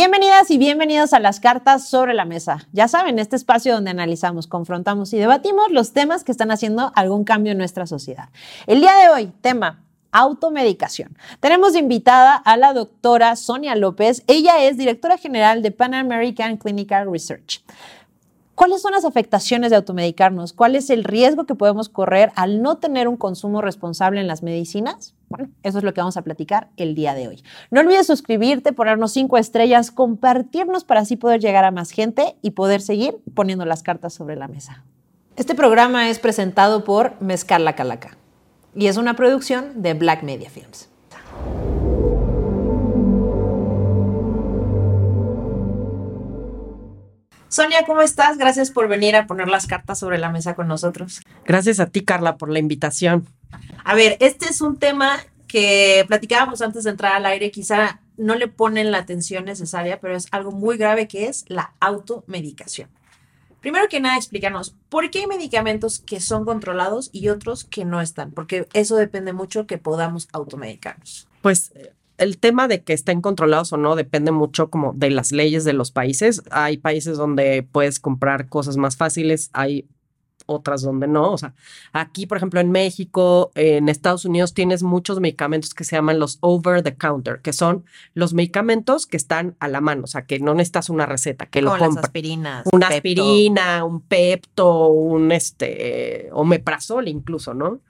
Bienvenidas y bienvenidos a las cartas sobre la mesa. Ya saben, este espacio donde analizamos, confrontamos y debatimos los temas que están haciendo algún cambio en nuestra sociedad. El día de hoy, tema automedicación. Tenemos invitada a la doctora Sonia López. Ella es directora general de Pan American Clinical Research. ¿Cuáles son las afectaciones de automedicarnos? ¿Cuál es el riesgo que podemos correr al no tener un consumo responsable en las medicinas? Bueno, eso es lo que vamos a platicar el día de hoy. No olvides suscribirte, ponernos cinco estrellas, compartirnos para así poder llegar a más gente y poder seguir poniendo las cartas sobre la mesa. Este programa es presentado por Mezcal La Calaca y es una producción de Black Media Films. Sonia, ¿cómo estás? Gracias por venir a poner las cartas sobre la mesa con nosotros. Gracias a ti, Carla, por la invitación. A ver, este es un tema que platicábamos antes de entrar al aire, quizá no le ponen la atención necesaria, pero es algo muy grave que es la automedicación. Primero que nada, explícanos, ¿por qué hay medicamentos que son controlados y otros que no están? Porque eso depende mucho que podamos automedicarnos. Pues el tema de que estén controlados o no depende mucho como de las leyes de los países. Hay países donde puedes comprar cosas más fáciles, hay otras donde no. O sea, aquí, por ejemplo, en México, en Estados Unidos, tienes muchos medicamentos que se llaman los over the counter, que son los medicamentos que están a la mano, o sea, que no necesitas una receta, que lo compras. aspirinas. Una aspirina, un pepto, un este, omeprazol incluso, ¿no?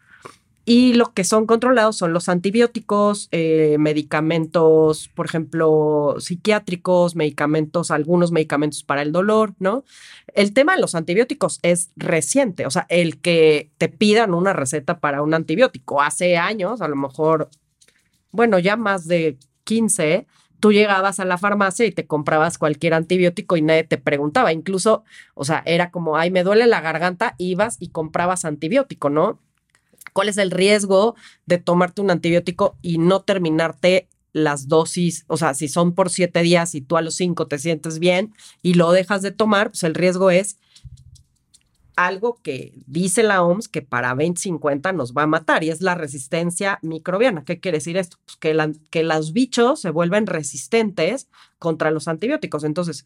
Y lo que son controlados son los antibióticos, eh, medicamentos, por ejemplo, psiquiátricos, medicamentos, algunos medicamentos para el dolor, ¿no? El tema de los antibióticos es reciente, o sea, el que te pidan una receta para un antibiótico hace años, a lo mejor, bueno, ya más de 15, tú llegabas a la farmacia y te comprabas cualquier antibiótico y nadie te preguntaba. Incluso, o sea, era como, ay, me duele la garganta, ibas y comprabas antibiótico, ¿no? Cuál es el riesgo de tomarte un antibiótico y no terminarte las dosis, o sea, si son por siete días y tú a los cinco te sientes bien y lo dejas de tomar, pues el riesgo es algo que dice la OMS que para 2050 nos va a matar y es la resistencia microbiana. ¿Qué quiere decir esto? Pues que, que los bichos se vuelven resistentes contra los antibióticos. Entonces,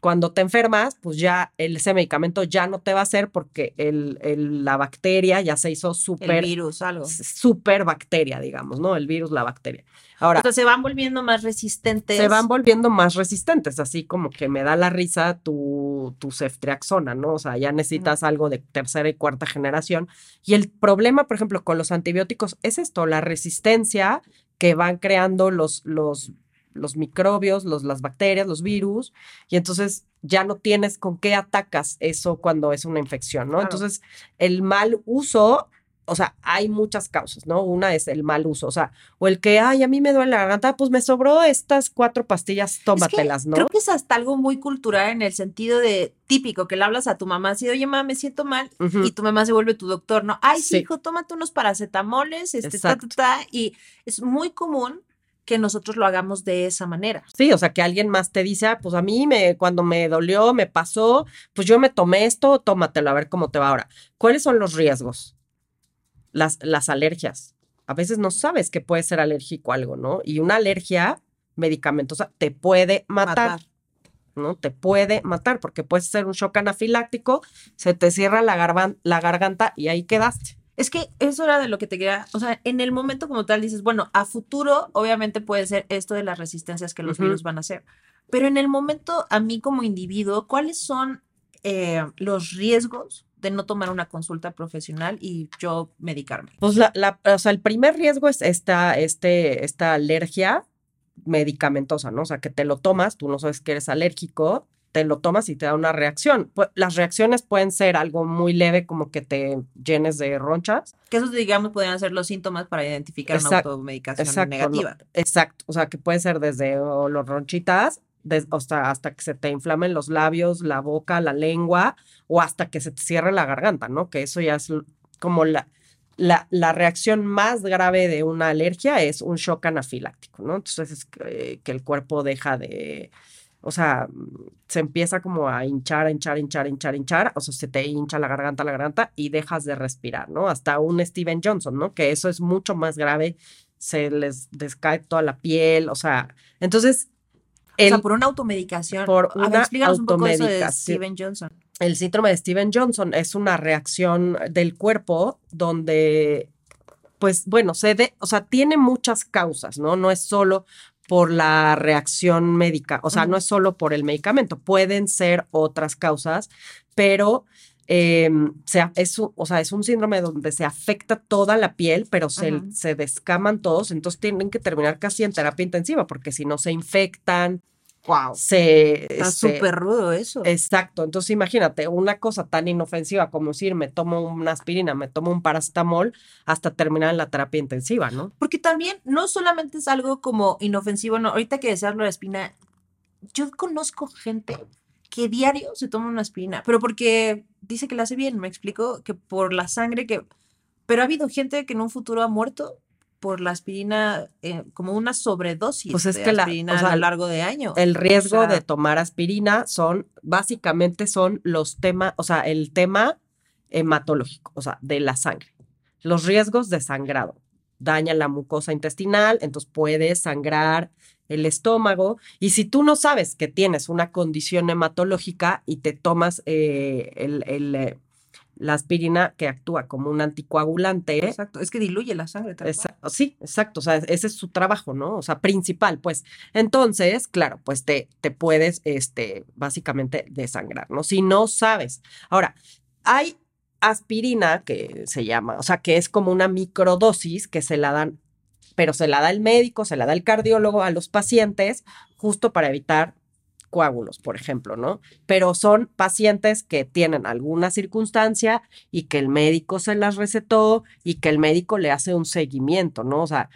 cuando te enfermas, pues ya ese medicamento ya no te va a hacer porque el, la bacteria ya se hizo súper. El virus, algo. Súper bacteria, digamos, ¿no? El virus, la bacteria. Ahora. Entonces se van volviendo más resistentes. Se van volviendo más resistentes, así como que me da la risa tu, tu ceftriaxona, ¿no? O sea, ya necesitas algo de tercera y cuarta generación. Y el problema, por ejemplo, con los antibióticos es esto, la resistencia que van creando los, los los microbios, los, las bacterias, los virus, y entonces ya no tienes con qué atacas eso cuando es una infección, ¿no? Entonces, el mal uso, o sea, hay muchas causas, ¿no? Una es el mal uso, o sea, o el que, ay, a mí me duele la garganta, pues me sobró estas cuatro pastillas, tómatelas, ¿no? Creo que es hasta algo muy cultural en el sentido de típico, que le hablas a tu mamá así, oye, mamá, me siento mal, y tu mamá se vuelve tu doctor, ¿no? Ay, sí, hijo, tómate unos paracetamoles, este, ta, ta, ta, y es muy común que nosotros lo hagamos de esa manera. Sí, o sea, que alguien más te dice, ah, pues a mí me, cuando me dolió, me pasó, pues yo me tomé esto, tómatelo, a ver cómo te va ahora. ¿Cuáles son los riesgos? Las, las alergias. A veces no sabes que puede ser alérgico a algo, ¿no? Y una alergia medicamentosa te puede matar. ¿no? Te puede matar porque puede ser un shock anafiláctico, se te cierra la, la garganta y ahí quedaste. Es que eso era de lo que te quería, o sea, en el momento como tal dices, bueno, a futuro obviamente puede ser esto de las resistencias que los virus van a hacer, pero en el momento a mí como individuo, ¿cuáles son eh, los riesgos de no tomar una consulta profesional y yo medicarme? Pues la, la, o sea, el primer riesgo es esta, este, esta alergia medicamentosa, ¿no? O sea, que te lo tomas, tú no sabes que eres alérgico, te lo tomas y te da una reacción. Las reacciones pueden ser algo muy leve, como que te llenes de ronchas. Que esos, digamos, podrían ser los síntomas para identificar una automedicación negativa. exacto. O sea, que puede ser desde los ronchitas hasta, hasta que se te inflamen los labios, la boca, la lengua, o hasta que se te cierre la garganta, ¿no? Que eso ya es como la, la, la, reacción más grave de una alergia es un shock anafiláctico, ¿no? Entonces es que el cuerpo deja de, o sea, se empieza como a hinchar, a hinchar, hinchar, hinchar, hinchar, o sea, se te hincha la garganta, la garganta y dejas de respirar, ¿no? Hasta un Steven Johnson, ¿no? Que eso es mucho más grave, se les descae toda la piel, o sea, entonces... o sea, por una automedicación. Por una explícanos un poco eso de Steven Johnson. El síndrome de Steven Johnson es una reacción del cuerpo donde, pues bueno, se de, o sea, tiene muchas causas, ¿no? No es solo por la reacción médica, o sea, no es solo por el medicamento, pueden ser otras causas, pero eh, es, o sea, es un síndrome donde se afecta toda la piel, pero se, se descaman todos, entonces tienen que terminar casi en terapia intensiva, porque si no se infectan, Wow. Se, Está súper rudo eso. Exacto. Entonces, imagínate, una cosa tan inofensiva como decir, me tomo una aspirina, me tomo un paracetamol, hasta terminar en la terapia intensiva, ¿no? Porque también no solamente es algo como inofensivo, no. Ahorita que deseas la espina, yo conozco gente que diario se toma una aspirina, pero porque dice que la hace bien, me explico, que por la sangre que... Pero ha habido gente que en un futuro ha muerto por la aspirina eh, como una sobredosis pues es de que aspirina a lo largo de años. El riesgo de tomar aspirina son, básicamente son los temas, o sea, el tema hematológico, o sea, de la sangre. Los riesgos de sangrado. Daña la mucosa intestinal, entonces puede sangrar el estómago. Y si tú no sabes que tienes una condición hematológica y te tomas eh, el, el eh, la aspirina que actúa como un anticoagulante. Exacto, es que diluye la sangre. Exacto, sí, exacto, o sea, ese es su trabajo, ¿no? O sea, principal, pues. Entonces, claro, pues te, te puedes, este, básicamente desangrar, ¿no? Si no sabes. Ahora, hay aspirina que se llama, o sea, que es como una microdosis que se la dan, pero se la da el médico, se la da el cardiólogo a los pacientes justo para evitar coágulos, por ejemplo, ¿no? Pero son pacientes que tienen alguna circunstancia y que el médico se las recetó y que el médico le hace un seguimiento, ¿no? O sea,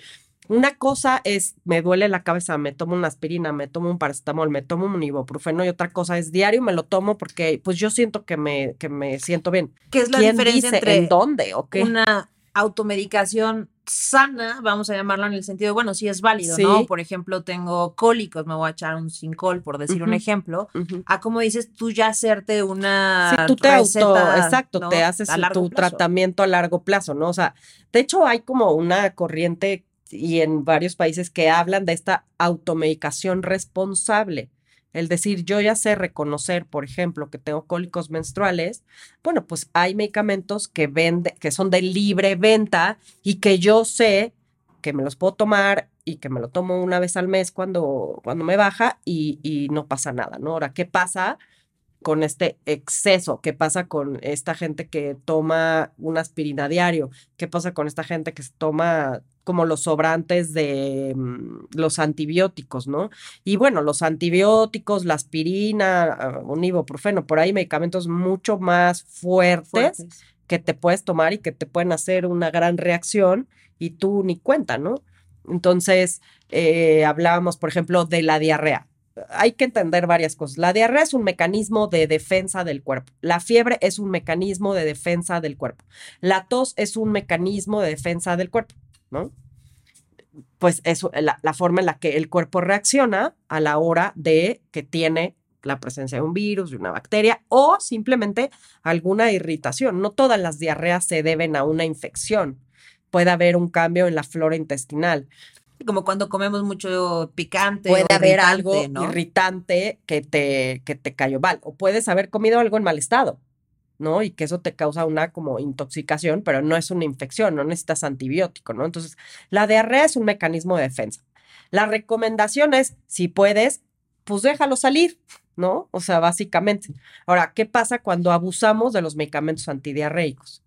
una cosa es, me duele la cabeza, me tomo una aspirina, me tomo un paracetamol, me tomo un ibuprofeno y otra cosa es diario me lo tomo porque pues yo siento que me, que me siento bien. ¿Qué es la diferencia entre en dónde o qué? Una automedicación sana, vamos a llamarlo en el sentido, bueno, sí es válido, ¿no? Por ejemplo, tengo cólicos, me voy a echar un sincol, por decir un ejemplo, a como dices, tú ya hacerte una sí, tú te auto, exacto, te haces tu tratamiento a largo plazo, ¿no? O sea, de hecho hay como una corriente y en varios países que hablan de esta automedicación responsable. El decir, yo ya sé reconocer, por ejemplo, que tengo cólicos menstruales, bueno, pues hay medicamentos que vende, que son de libre venta y que yo sé que me los puedo tomar y que me lo tomo una vez al mes cuando, cuando me baja y, y no pasa nada, ¿no? Ahora, ¿qué pasa con este exceso? ¿Qué pasa con esta gente que toma una aspirina diario? ¿Qué pasa con esta gente que se toma como los sobrantes de mm, los antibióticos, ¿no? Y bueno, los antibióticos, la aspirina, ah, un ibuprofeno, por ahí medicamentos mucho más fuertes, que te puedes tomar y que te pueden hacer una gran reacción y tú ni cuenta, ¿no? Entonces, eh, hablábamos, por ejemplo, de la diarrea. Hay que entender varias cosas. La diarrea es un mecanismo de defensa del cuerpo. La fiebre es un mecanismo de defensa del cuerpo. La tos es un mecanismo de defensa del cuerpo. ¿no? Pues la, la forma en la que el cuerpo reacciona a la hora de que tiene la presencia de un virus, de una bacteria o simplemente alguna irritación. No todas las diarreas se deben a una infección. Puede haber un cambio en la flora intestinal. Como cuando comemos mucho picante. Puede haber algo irritante que te, que te cayó mal. O puedes haber comido algo en mal estado. ¿no? Y que eso te causa una como intoxicación, pero no es una infección, no necesitas antibiótico, ¿no? Entonces, la diarrea es un mecanismo de defensa. La recomendación es, si puedes, pues déjalo salir, ¿no? O sea, básicamente. Ahora, ¿qué pasa cuando abusamos de los medicamentos antidiarreicos?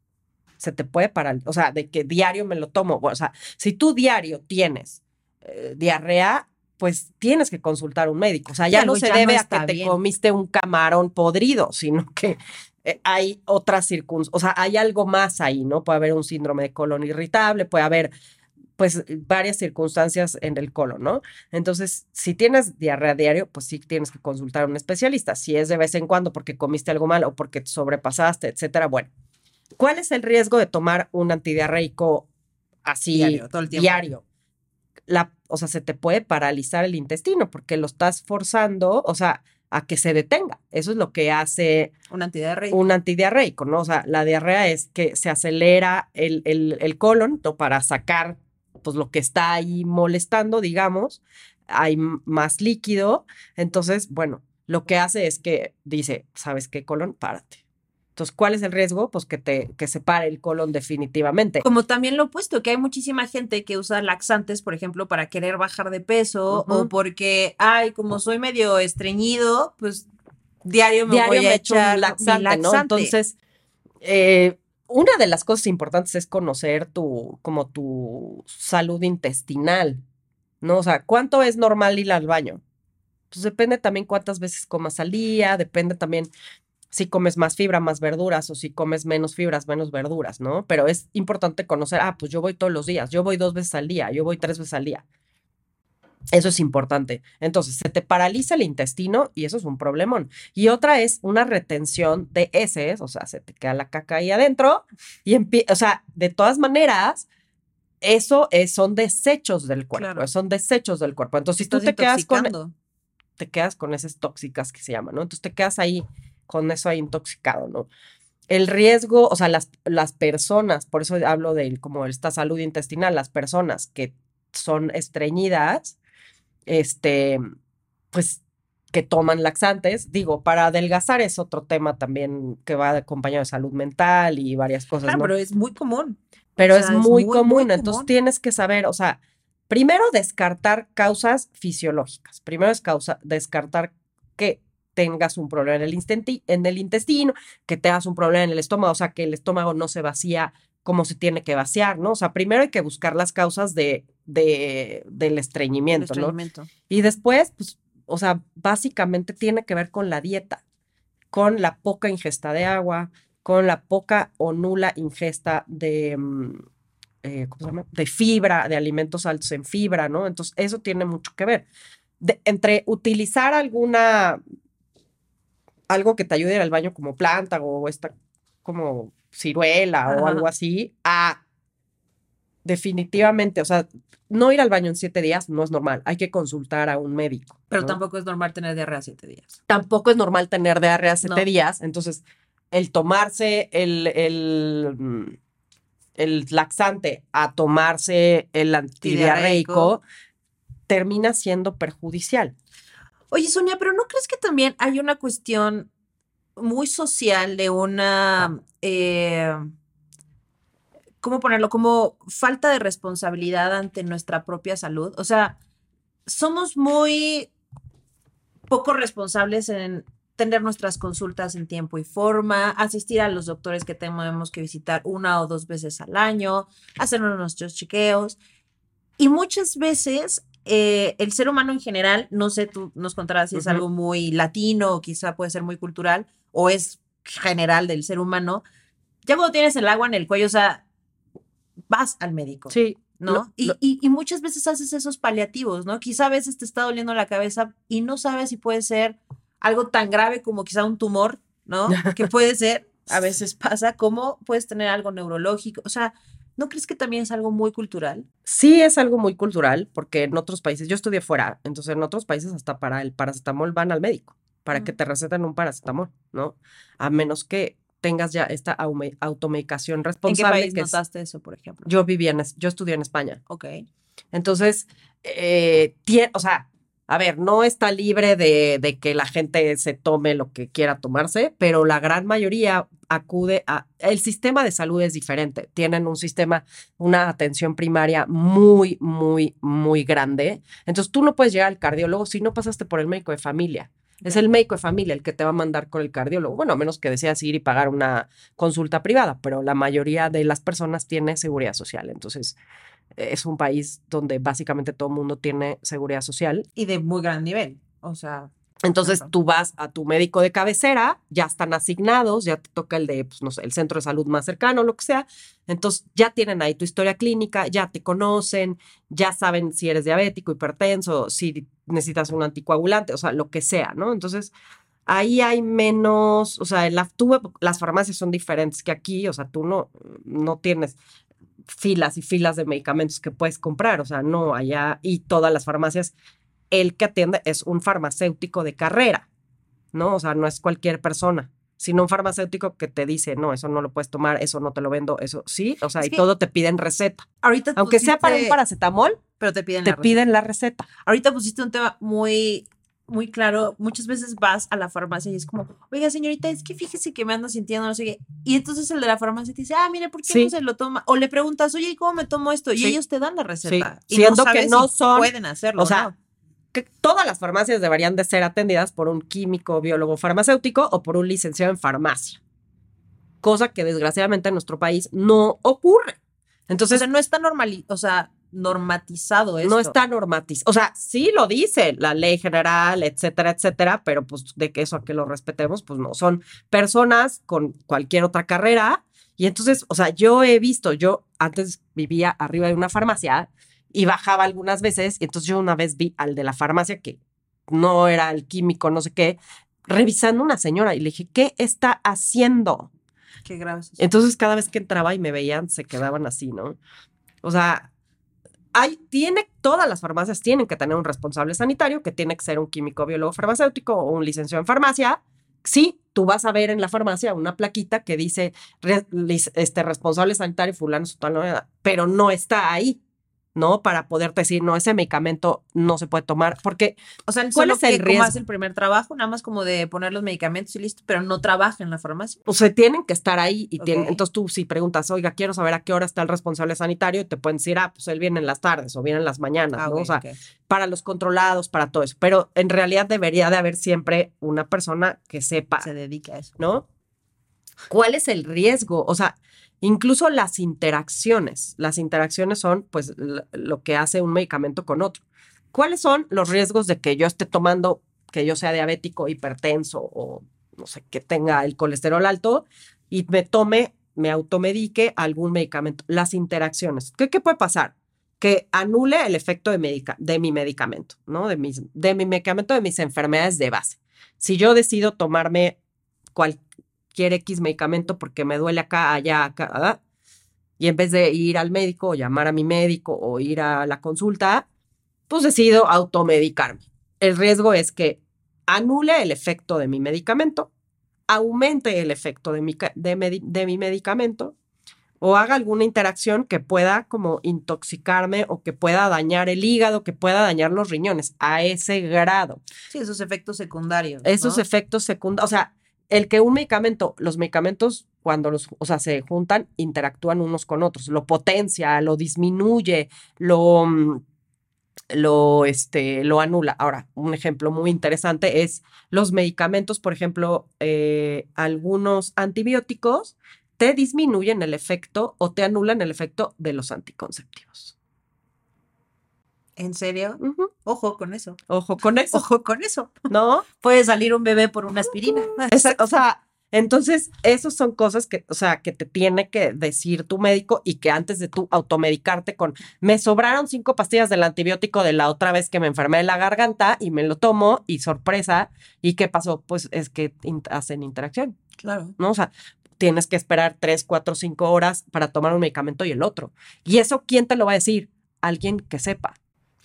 Se te puede parar, o sea, de que diario me lo tomo. o sea, si tú diario tienes eh, diarrea, pues tienes que consultar a un médico. O sea, ya no se debe a que te comiste un camarón podrido, sino que eh, hay otras circunstancias, o sea, hay algo más ahí, ¿no? Puede haber un síndrome de colon irritable, puede haber pues varias circunstancias en el colon, ¿no? Entonces, si tienes diarrea diario, pues sí tienes que consultar a un especialista. Si es de vez en cuando porque comiste algo mal o porque te sobrepasaste, etcétera, bueno. ¿Cuál es el riesgo de tomar un antidiarreico así diario? Todo el tiempo. diario? La, o sea, se te puede paralizar el intestino porque lo estás forzando, o sea, a que se detenga. Eso es lo que hace un antidiarreico. Un antidiarreico, ¿no? O sea, la diarrea es que se acelera el, el, el colon para sacar pues lo que está ahí molestando, digamos, hay más líquido. Entonces, bueno, lo que hace es que dice, ¿sabes qué, colon? Párate. Entonces, ¿cuál es el riesgo? Pues que te que se pare el colon definitivamente. Como también lo opuesto, que hay muchísima gente que usa laxantes, por ejemplo, para querer bajar de peso o porque, ay, como soy medio estreñido, pues diario me voy a echar laxante, ¿no? Entonces, eh, una de las cosas importantes es conocer tu, como tu salud intestinal, ¿no? O sea, ¿cuánto es normal ir al baño? Pues depende también cuántas veces comas al día, depende también si comes más fibra, más verduras, o si comes menos fibras, menos verduras, ¿no? Pero es importante conocer, ah, pues yo voy todos los días, yo voy dos veces al día, yo voy tres veces al día. Eso es importante. Entonces, se te paraliza el intestino y eso es un problemón. Y otra es una retención de heces, o sea, se te queda la caca ahí adentro y, o sea, de todas maneras, eso es, son desechos del cuerpo, son desechos del cuerpo. Entonces, si tú te quedas con te quedas con esas tóxicas que se llaman, ¿no? Entonces te quedas ahí con eso ahí intoxicado, ¿no? El riesgo, o sea, las, las personas, por eso hablo de como esta salud intestinal, las personas que son estreñidas, este, pues que toman laxantes, digo, para adelgazar es otro tema también que va acompañado de salud mental y varias cosas. ¿no? pero es muy común. Pero es, muy, común, entonces tienes que saber, o sea, primero descartar causas fisiológicas, primero es causa, descartar que tengas un problema en el, en el intestino, que tengas un problema en el estómago, o sea, que el estómago no se vacía como se tiene que vaciar, ¿no? O sea, primero hay que buscar las causas de, de del estreñimiento, estreñimiento, ¿no? Y después, pues, o sea, básicamente tiene que ver con la dieta, con la poca ingesta de agua, con la poca o nula ingesta de, mm, eh, ¿cómo se llama? de fibra, de alimentos altos en fibra, ¿no? Entonces, eso tiene mucho que ver. entre utilizar alguna, algo que te ayude al baño como planta o esta como ciruela o algo así, a definitivamente, o sea, no ir al baño en siete días no es normal, hay que consultar a un médico. Pero tampoco es normal tener diarrea siete días. Tampoco es normal tener diarrea siete días, entonces el tomarse el, el, mm, el laxante a tomarse el antidiarreico termina siendo perjudicial. Oye, Sonia, pero ¿no crees que también hay una cuestión muy social de una, eh, ¿cómo ponerlo? Como falta de responsabilidad ante nuestra propia salud. O sea, somos muy poco responsables en tener nuestras consultas en tiempo y forma, asistir a los doctores que tenemos que visitar una o dos veces al año, hacernos nuestros chequeos. Y muchas veces eh, el ser humano en general, no sé, tú nos contarás si es algo muy latino o quizá puede ser muy cultural o es general del ser humano, ya cuando tienes el agua en el cuello, o sea, vas al médico. Sí. ¿No? y, y, muchas veces haces esos paliativos, ¿no? Quizá a veces te está doliendo la cabeza y no sabes si puede ser algo tan grave como quizá un tumor, ¿no? que puede ser, a veces pasa, como puedes tener algo neurológico, o sea, ¿no crees que también es algo muy cultural? Sí, es algo muy cultural, porque en otros países, yo estudié fuera, entonces en otros países hasta para el paracetamol van al médico, para que te receten un paracetamol, ¿no? A menos que tengas ya esta automedicación responsable. ¿En qué país notaste eso, por ejemplo? Yo vivía en, yo estudié en España. Ok. Entonces, eh, o sea, a ver, no está libre de, que la gente se tome lo que quiera tomarse, pero la gran mayoría acude a... El sistema de salud es diferente. Tienen un sistema, una atención primaria muy, muy, muy grande. Entonces tú no puedes llegar al cardiólogo si no pasaste por el médico de familia. Es el médico de familia el que te va a mandar con el cardiólogo. Bueno, a menos que deseas ir y pagar una consulta privada, pero la mayoría de las personas tiene seguridad social. Entonces, es un país donde básicamente todo el mundo tiene seguridad social. Y de muy gran nivel. O sea. Entonces tú vas a tu médico de cabecera, ya están asignados, ya te toca el de, pues, no sé, el centro de salud más cercano, lo que sea. Entonces ya tienen ahí tu historia clínica, ya te conocen, ya saben si eres diabético, hipertenso, si necesitas un anticoagulante, o sea, lo que sea, ¿no? Entonces ahí hay menos, o sea, la, las farmacias son diferentes que aquí, o sea, tú no, no tienes filas y filas de medicamentos que puedes comprar, o sea, no allá y todas las farmacias, el que atiende es un farmacéutico de carrera, ¿no? O sea, no es cualquier persona. sino un farmacéutico que te dice, no, eso no lo puedes tomar, eso no te lo vendo, eso sí, o sea, Es y todo te piden receta. Ahorita Aunque sea para un paracetamol, pero te piden te la receta. piden la receta. Ahorita pusiste un tema muy, muy claro. Muchas veces vas a la farmacia y es como, oiga, señorita, es que fíjese que me ando sintiendo, no sé qué. Y entonces el de la farmacia te dice, ah, mire, ¿por qué Sí. no se lo toma? O le preguntas, oye, ¿y cómo me tomo esto? Y Sí. ellos te dan la receta. Y Siendo no que no si son- pueden hacerlo. o sea, ¿no? Que todas las farmacias deberían de ser atendidas por un químico, biólogo farmacéutico o por un licenciado en farmacia. Cosa que desgraciadamente en nuestro país no ocurre. o Entonces, sea, no está normal, o sea, normatizado esto. no está normatizado. O sea, sí lo dice la ley general, etcétera, etcétera, pero pues de que eso a que lo respetemos, pues no. Son personas con cualquier otra carrera. Y entonces, o sea, yo he visto, yo antes vivía arriba de una farmacia y bajaba algunas veces, y entonces yo una vez vi al de la farmacia que no era el químico, no sé qué, revisando una señora y le dije, ¿qué está haciendo? Qué grave. Entonces cada vez que entraba y me veían, se quedaban así, ¿no? O sea, hay, tiene, todas las farmacias tienen que tener un responsable sanitario, que tiene que ser un químico biólogo farmacéutico o un licenciado en farmacia. Sí, tú vas a ver en la farmacia una plaquita que dice re- este responsable sanitario fulano, sutano, pero no está ahí, ¿no? Para poderte decir, no, ese medicamento no se puede tomar, porque O sea, ¿Cuál ¿cuál es el como riesgo? hace el primer trabajo? Nada más como de poner los medicamentos y listo, pero no trabaja en la farmacia. o sea, tienen que estar ahí y tienen, entonces tú si preguntas, oiga, quiero saber a qué hora está el responsable sanitario, y te pueden decir, ah, pues él viene en las tardes o viene en las mañanas, Ah, ¿no? O sea, para los controlados, para todo eso. Pero en realidad debería de haber siempre una persona que sepa, se dedica a eso. ¿no? ¿Cuál es el riesgo? O sea, incluso las interacciones. Las interacciones son, pues, lo que hace un medicamento con otro. ¿Cuáles son los riesgos de que yo esté tomando, que yo sea diabético, hipertenso o, no sé, que tenga el colesterol alto y me tome, me automedique algún medicamento? Las interacciones. ¿Qué, qué puede pasar? Que anule el efecto de, mi medicamento, ¿no? De, mis, de mi medicamento, de mis enfermedades de base. Si yo decido tomarme cualquier X medicamento porque me duele acá, allá, acá, ¿verdad? y en vez de ir al médico o llamar a mi médico o ir a la consulta, pues decido automedicarme. El riesgo es que anule el efecto de mi medicamento, aumente el efecto de mi, de mi medicamento o haga alguna interacción que pueda como intoxicarme o que pueda dañar el hígado, que pueda dañar los riñones a ese grado. Sí, esos efectos secundarios. Esos ¿no? efectos secundarios, o sea, el que un medicamento, los medicamentos cuando los, o sea, se juntan, interactúan unos con otros, lo potencia, lo disminuye, lo, mm, lo, este, lo anula. Ahora, un ejemplo muy interesante es los medicamentos, por ejemplo, eh, algunos antibióticos te disminuyen el efecto o te anulan el efecto de los anticonceptivos. ¿En serio? Ojo con eso. Ojo con eso, Ojo con eso. ¿no? Puede salir un bebé por una aspirina. Esa- o sea, entonces, esas son cosas que, o sea, que te tiene que decir tu médico y que antes de tú automedicarte con, me sobraron cinco pastillas del antibiótico de la otra vez que me enfermé de la garganta y me lo tomo y sorpresa, ¿y qué pasó? Pues es que in- hacen interacción, Claro. ¿no? O sea, tienes que esperar tres, cuatro, cinco horas para tomar un medicamento y el otro. ¿Y eso quién te lo va a decir? Alguien que sepa,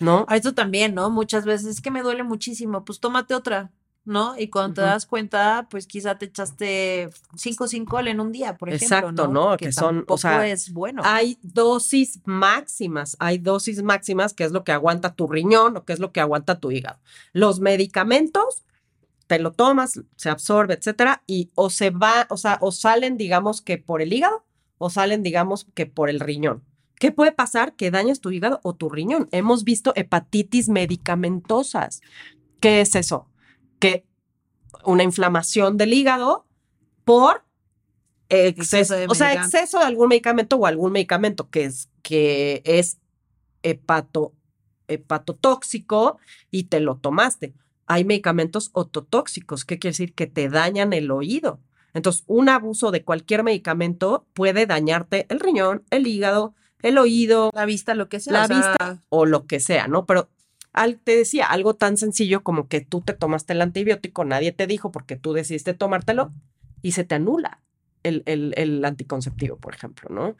¿no? A esto también, ¿no? Muchas veces es que me duele muchísimo, pues tómate otra, ¿no? Y cuando te das cuenta, pues quizá te echaste 5 5 en un día, por ejemplo, Exacto, ¿no? ¿no? Que son, o sea, es bueno. Hay dosis máximas, hay dosis máximas que es lo que aguanta tu riñón o que es lo que aguanta tu hígado. Los medicamentos, te lo tomas, se absorbe, etcétera, y o se va, o sea, o salen, digamos, que por el hígado o salen, digamos, que por el riñón. ¿Qué puede pasar? Que dañes tu hígado o tu riñón. Hemos visto hepatitis medicamentosas. ¿Qué es eso? Que una inflamación del hígado por exceso, de o sea, exceso de algún medicamento o algún medicamento que es, que es hepato, hepatotóxico y te lo tomaste. Hay medicamentos ototóxicos, ¿qué quiere decir? Que te dañan el oído. Entonces, un abuso de cualquier medicamento puede dañarte el riñón, el hígado, el oído la vista, lo que sea. la o sea, vista o lo que sea, ¿no? Pero al, te decía algo tan sencillo como que tú te tomaste el antibiótico, nadie te dijo porque tú decidiste tomártelo y se te anula el, el, el anticonceptivo, por ejemplo, ¿no?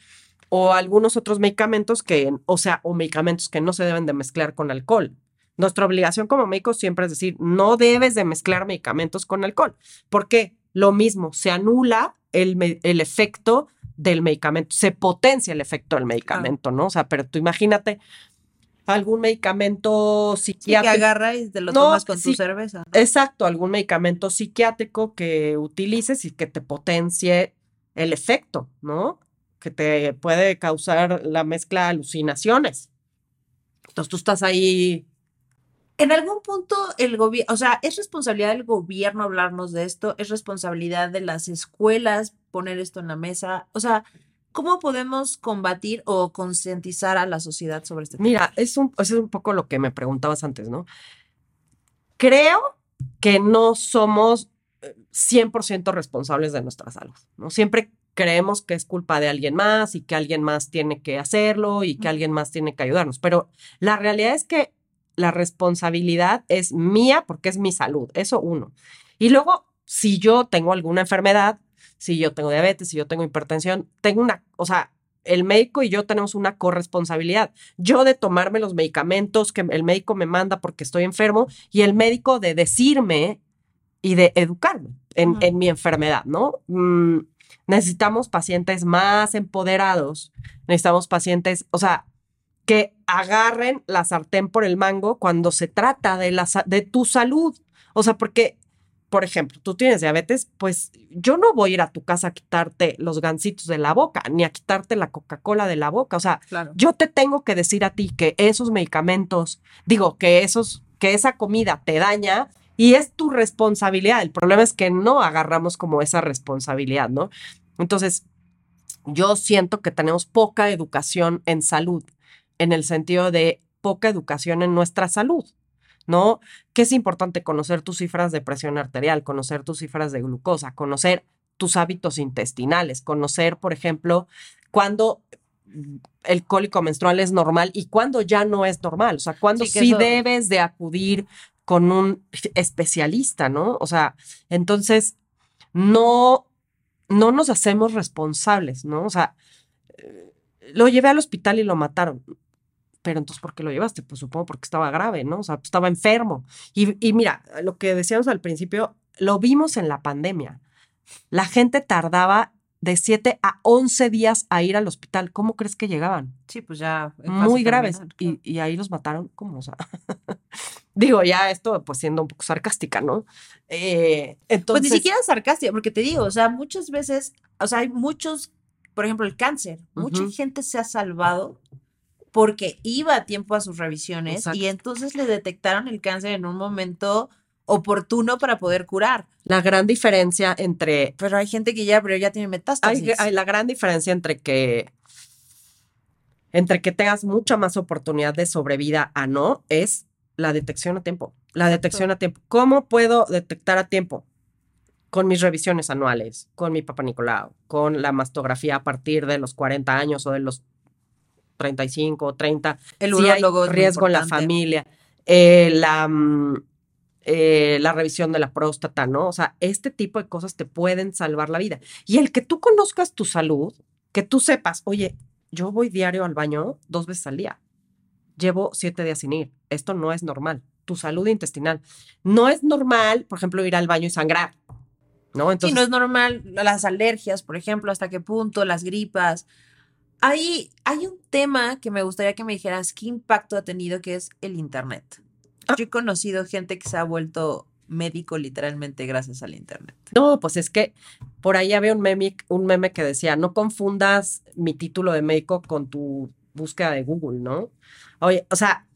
O algunos otros medicamentos que, o sea, o medicamentos que no se deben de mezclar con alcohol. Nuestra obligación como médicos siempre es decir, no debes de mezclar medicamentos con alcohol. ¿Por qué? lo mismo, se anula el, efecto del medicamento, se potencia el efecto del medicamento, ¿no? O sea, pero tú imagínate algún medicamento Sí, que psiquiátrico. agarra y te lo No, tomas con sí. tu cerveza. ¿no? Exacto, algún medicamento psiquiátrico que utilices y que te potencie el efecto, ¿no? Que te puede causar la mezcla de alucinaciones. Entonces tú estás ahí. En algún punto el gobierno, o sea, es responsabilidad del gobierno hablarnos de esto, es responsabilidad de las escuelas poner esto en la mesa. O sea, ¿cómo podemos combatir o concientizar a la sociedad sobre este tema? Mira, es un, es un poco lo que me preguntabas antes, ¿no? Creo que no somos eh, 100% responsables de nuestra salud, ¿no? Siempre creemos que es culpa de alguien más y que alguien más tiene que hacerlo y que alguien más tiene que ayudarnos, pero la realidad es que la responsabilidad es mía porque es mi salud, eso uno. Y luego, si yo tengo alguna enfermedad, si yo tengo diabetes, si yo tengo hipertensión, tengo una, o sea, el médico y yo tenemos una corresponsabilidad. Yo de tomarme los medicamentos que el médico me manda porque estoy enfermo y el médico de decirme y de educarme en, mi enfermedad, ¿no? Mm, necesitamos pacientes más empoderados, necesitamos pacientes, o sea, que agarren la sartén por el mango cuando se trata de, la, de tu salud. O sea, porque, por ejemplo, tú tienes diabetes, pues yo no voy a ir a tu casa a quitarte los gancitos de la boca, ni a quitarte la Coca-Cola de la boca. O sea, Claro. yo te tengo que decir a ti que esos medicamentos, digo, que esos, que esa comida te daña y es tu responsabilidad. El problema es que no agarramos como esa responsabilidad, ¿no? Entonces, yo siento que tenemos poca educación en salud, en el sentido de poca educación en nuestra salud, ¿no? Que es importante conocer tus cifras de presión arterial, conocer tus cifras de glucosa, conocer tus hábitos intestinales, conocer, por ejemplo, cuándo el cólico menstrual es normal y cuándo ya no es normal, o sea, cuándo Sí, sí eso- debes de acudir con un especialista, ¿no? O sea, entonces no no nos hacemos responsables, ¿no? O sea, eh, lo llevé al hospital y lo mataron. Pero entonces, ¿por qué lo llevaste? Pues supongo porque estaba grave, ¿no? O sea, estaba enfermo. Y, y mira, lo que decíamos al principio, lo vimos en la pandemia. La gente tardaba de 7 a 11 días a ir al hospital. ¿Cómo crees que llegaban? Sí, pues ya. Muy graves. terminal, Y, claro. y ahí los mataron. ¿Cómo? O sea, digo, ya esto pues siendo un poco sarcástica, ¿no? Eh, entonces, Pues ni siquiera sarcástica, porque te digo, o sea, muchas veces, o sea, hay muchos, por ejemplo, el cáncer, mucha Ujú. gente se ha salvado porque iba a tiempo a sus revisiones Exacto. y entonces le detectaron el cáncer en un momento oportuno para poder curar. la gran diferencia entre Pero hay gente que ya, pero ya tiene metástasis. hay, hay la gran diferencia entre que entre que tengas mucha más oportunidad de sobrevida a no es la detección a tiempo. La detección a tiempo. ¿Cómo puedo detectar a tiempo? Con mis revisiones anuales, con mi papá Nicolau, con la mastografía a partir de los 40 años o de los 35 o 30. el si hay riesgo en la familia, eh, la, mm, eh, la revisión de la próstata, ¿no? O sea, este tipo de cosas te pueden salvar la vida. Y el que tú conozcas tu salud, que tú sepas, oye, yo voy diario al baño dos veces al día. Llevo siete días sin ir. Esto no es normal. Tu salud intestinal. No es normal, por ejemplo, ir al baño y sangrar. ¿No? Sí, Entonces, no es normal las alergias, por ejemplo, hasta qué punto, las gripas. Hay, hay un tema que me gustaría que me dijeras qué impacto ha tenido, que es el Internet. Ah. Yo he conocido gente que se ha vuelto médico literalmente gracias al Internet. No, pues es que por ahí había un meme, un meme que decía, no confundas mi título de médico con tu búsqueda de Google, ¿no? Oye, o sea,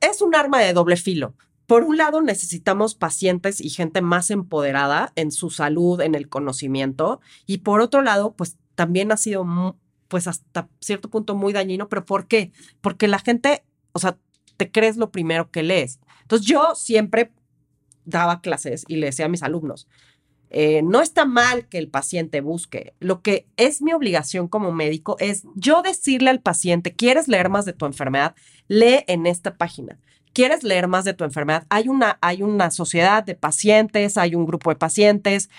es un arma de doble filo. Por un lado, necesitamos pacientes y gente más empoderada en su salud, en el conocimiento, y por otro lado, pues también ha sido, pues hasta cierto punto muy dañino, pero ¿por qué? Porque la gente, o sea, te crees lo primero que lees. Entonces yo siempre daba clases y le decía a mis alumnos, eh, no está mal que el paciente busque. Lo que es mi obligación como médico es yo decirle al paciente, ¿quieres leer más de tu enfermedad? Lee en esta página. ¿Quieres leer más de tu enfermedad? Hay una, hay una sociedad de pacientes, hay un grupo de pacientes.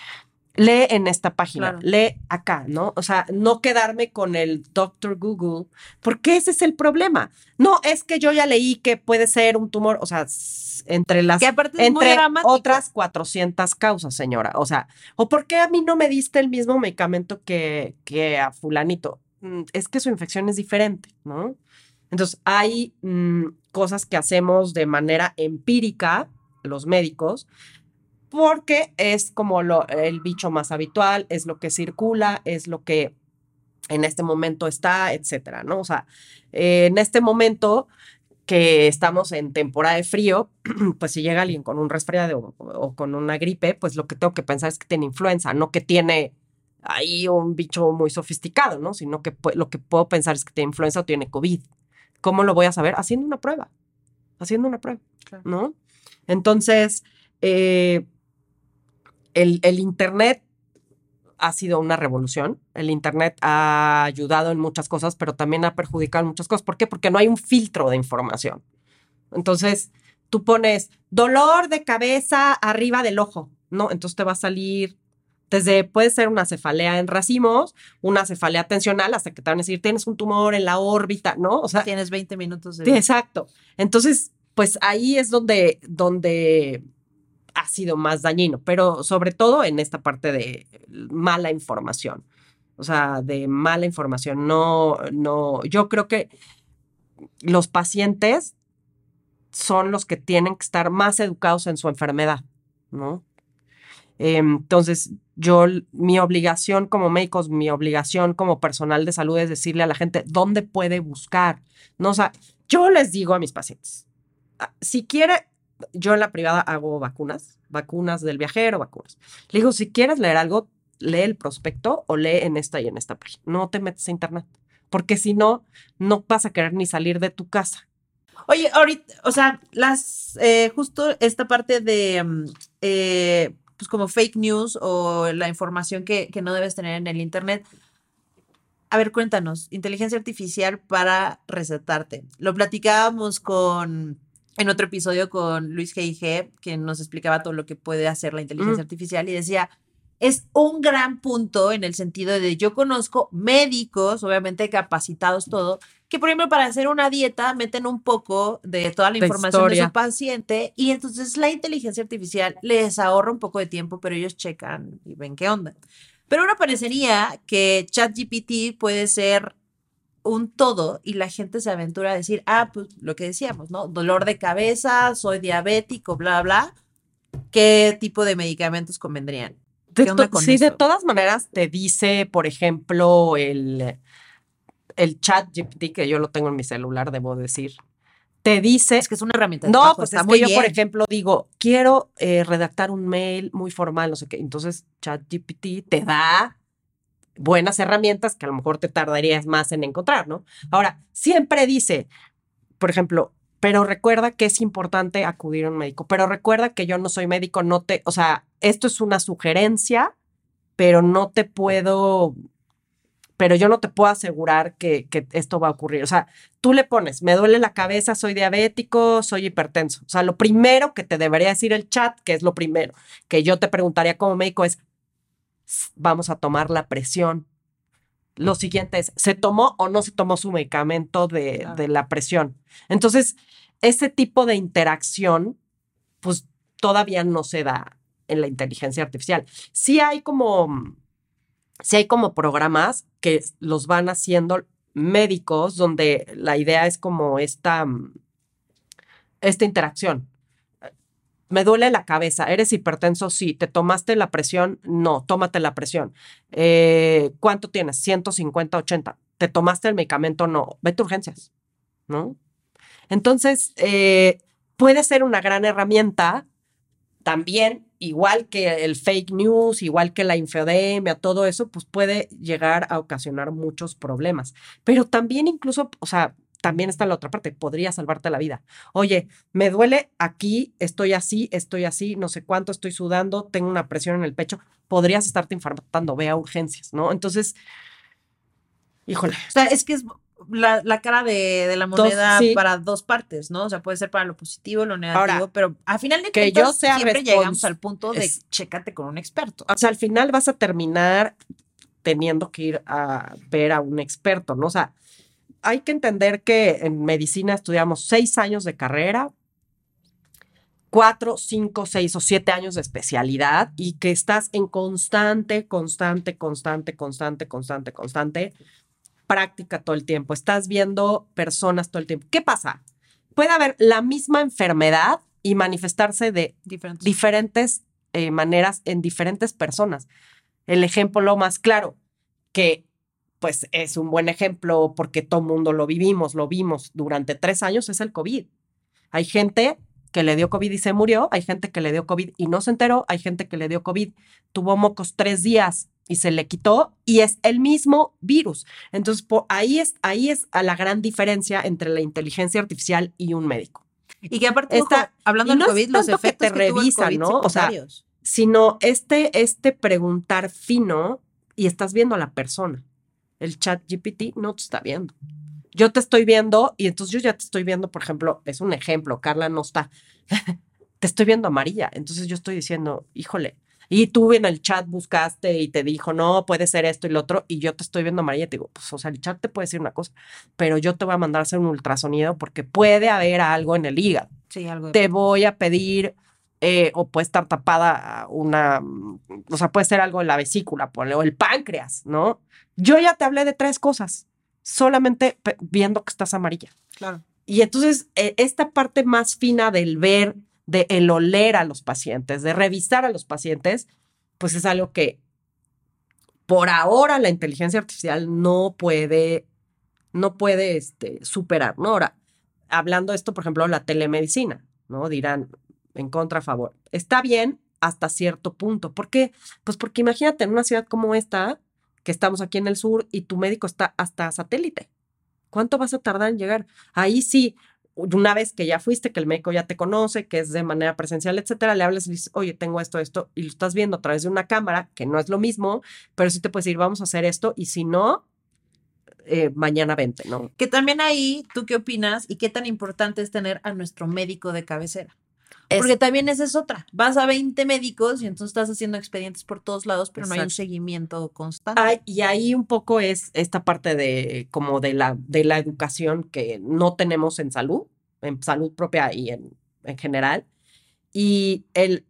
Lee en esta página, Claro. lee acá, ¿no? O sea, no quedarme con el Dr. Google, porque ese es el problema. No, es que yo ya leí que puede ser un tumor, o sea, entre las Que muy entre otras 400 causas, señora. O sea, ¿o por qué a mí no me diste el mismo medicamento que, que a fulanito? Mm, Es que su infección es diferente, ¿no? Entonces, hay mm, cosas que hacemos de manera empírica, los médicos, porque es como lo, el bicho más habitual, es lo que circula, es lo que en este momento está, etcétera, ¿no? O sea, eh, en este momento que estamos en temporada de frío, pues si llega alguien con un resfriado o, o con una gripe, pues lo que tengo que pensar es que tiene influenza, no que tiene ahí un bicho muy sofisticado, ¿no? Sino que lo que puedo pensar es que tiene influenza o tiene COVID. ¿Cómo lo voy a saber? Haciendo una prueba, haciendo una prueba, Claro. ¿no? Entonces, eh, el, el Internet ha sido una revolución. El Internet ha ayudado en muchas cosas, pero también ha perjudicado en muchas cosas. ¿Por qué? Porque no hay un filtro de información. Entonces, tú pones dolor de cabeza arriba del ojo, ¿no? Entonces te va a salir desde, puede ser una cefalea en racimos, una cefalea tensional, hasta que te van a decir, tienes un tumor en la órbita, ¿no? O sea, Tienes 20 minutos de exacto. Entonces, pues ahí es donde, donde ha sido más dañino, pero sobre todo en esta parte de mala información. O sea, de mala información. No, no, yo creo que los pacientes son los que tienen que estar más educados en su enfermedad, ¿no? Eh, Entonces, yo, mi obligación como médicos, mi obligación como personal de salud es decirle a la gente dónde puede buscar, ¿no? O sea, yo les digo a mis pacientes, ah, si quiere, yo en la privada hago vacunas, vacunas del viajero, vacunas. Le digo, si quieres leer algo, lee el prospecto o lee en esta y en esta página. No te metes a internet, porque si no, no vas a querer ni salir de tu casa. Oye, ahorita, o sea, las, eh, justo esta parte de, mm, eh, pues como fake news o la información que, que no debes tener en el internet. A ver, cuéntanos, inteligencia artificial para recetarte. Lo platicábamos con, en otro episodio con Luis G.I.G., que nos explicaba todo lo que puede hacer la inteligencia Mm. artificial y decía, es un gran punto en el sentido de yo conozco médicos, obviamente capacitados todo, que por ejemplo para hacer una dieta meten un poco de toda la De información de su paciente y entonces la inteligencia artificial les ahorra un poco de tiempo, pero ellos checan y ven qué onda. Pero ahora parecería que ChatGPT puede ser un todo y la gente se aventura a decir, ah, pues lo que decíamos, ¿no? Dolor de cabeza, soy diabético, bla, bla. ¿Qué tipo de medicamentos convendrían? De ¿Qué onda to- con sí, de todas maneras te dice, por ejemplo, el, el chat GPT, que yo lo tengo en mi celular, debo decir, te dice... Es que es una herramienta. de No, trabajo, pues está es muy que yo, por ejemplo, digo, quiero eh, redactar un mail muy formal, no sé qué. Entonces, ChatGPT te da buenas herramientas que a lo mejor te tardarías más en encontrar, ¿no? Ahora, siempre dice, por ejemplo, pero recuerda que es importante acudir a un médico, pero recuerda que yo no soy médico, no te, o sea, esto es una sugerencia, pero no te puedo, pero yo no te puedo asegurar que, que esto va a ocurrir. O sea, tú le pones, me duele la cabeza, soy diabético, soy hipertenso. O sea, lo primero que te debería decir el chat, que es lo primero que yo te preguntaría como médico es, "S- vamos a tomar la presión. Lo siguiente es, ¿se tomó o no se tomó su medicamento de, Claro. de la presión? Entonces, ese tipo de interacción, pues todavía no se da en la inteligencia artificial. Sí hay como, sí hay como programas que los van haciendo médicos donde la idea es como esta, mm, esta interacción. Me duele la cabeza, ¿eres hipertenso? Sí. ¿Te tomaste la presión? No, tómate la presión. Eh, ¿Cuánto tienes? 150, 80. ¿Te tomaste el medicamento? No. Vete a urgencias, ¿no? Entonces, eh, puede ser una gran herramienta también, igual que el fake news, igual que la infodemia, todo eso, pues puede llegar a ocasionar muchos problemas. Pero también incluso, o sea, también está la otra parte, podría salvarte la vida. Oye, me duele aquí, estoy así, estoy así, no sé cuánto, estoy sudando, tengo una presión en el pecho, podrías estarte infartando, ve a urgencias, ¿no? Entonces, híjole, O sea, es que es, la, la cara de, de la moneda sí. para dos partes, ¿no? O sea, puede ser para lo positivo, lo negativo, Ahora, pero a final de que cuentas yo sea siempre llegamos al punto de es- chécate con un experto. O sea, al final vas a terminar teniendo que ir a ver a un experto, ¿no? O sea, hay que entender que en medicina estudiamos seis años de carrera, cuatro, cinco, seis o siete años de especialidad y que estás en constante, constante, constante, constante, constante, constante práctica todo el tiempo. Estás viendo personas todo el tiempo. ¿Qué pasa? Puede haber la misma enfermedad y manifestarse de Diferentes. diferentes eh, maneras en diferentes personas. El ejemplo más claro, que pues es un buen ejemplo porque todo mundo lo vivimos, lo vimos durante tres años, es el COVID. Hay gente que le dio COVID y se murió, hay gente que le dio COVID y no se enteró, hay gente que le dio COVID, tuvo mocos tres días y se le quitó y es el mismo virus. Entonces, por ahí es, ahí es a la gran diferencia entre la inteligencia artificial y un médico. Y que aparte, Esta- ojo, hablando del no COVID, los que efectos te que tuvo el revisan, COVID ¿no? O sea, sino este, este preguntar fino y estás viendo a la persona. El chat GPT no te está viendo. Yo te estoy viendo y entonces yo ya te estoy viendo, por ejemplo, es un ejemplo, Carla no está, te estoy viendo amarilla, entonces yo estoy diciendo, híjole, y tú en el chat buscaste y te dijo, no, puede ser esto y lo otro, y yo te estoy viendo amarilla y te digo, pues, o sea, el chat te puede decir una cosa, pero yo te voy a mandar a hacer un ultrasonido porque puede haber algo en el hígado Sí, algo te voy a pedir, eh, o puede estar tapada una, mm, o sea, puede ser algo en la vesícula, ponle, o el páncreas, ¿no? Yo ya te hablé de tres cosas, solamente viendo que estás amarilla. Claro. Y entonces, eh, esta parte más fina del ver, de el oler a los pacientes, de revisar a los pacientes, pues es algo que por ahora la inteligencia artificial no puede, no puede este, superar, ¿no? Ahora, hablando de esto, por ejemplo, la telemedicina, ¿no? Dirán en contra, a favor. Está bien hasta cierto punto. ¿Por qué? Pues porque imagínate en una ciudad como esta, que estamos aquí en el sur y tu médico está hasta satélite. ¿Cuánto vas a tardar en llegar? Ahí sí, una vez que ya fuiste, que el médico ya te conoce, que es de manera presencial, etcétera, le hablas y dices, oye, tengo esto, esto, y lo estás viendo a través de una cámara, que no es lo mismo, pero sí te puedes decir, vamos a hacer esto, y si no, eh, mañana vente, ¿no? Que también ahí, ¿tú qué opinas? ¿Y qué tan importante es tener a nuestro médico de cabecera? Es- Porque también esa es otra. Vas a 20 médicos y entonces estás haciendo expedientes por todos lados, pero no hay un Exacto. seguimiento constante. Y ahí un poco es esta parte de como de la, de la educación que no tenemos en salud, en salud propia y en, en general. Y el,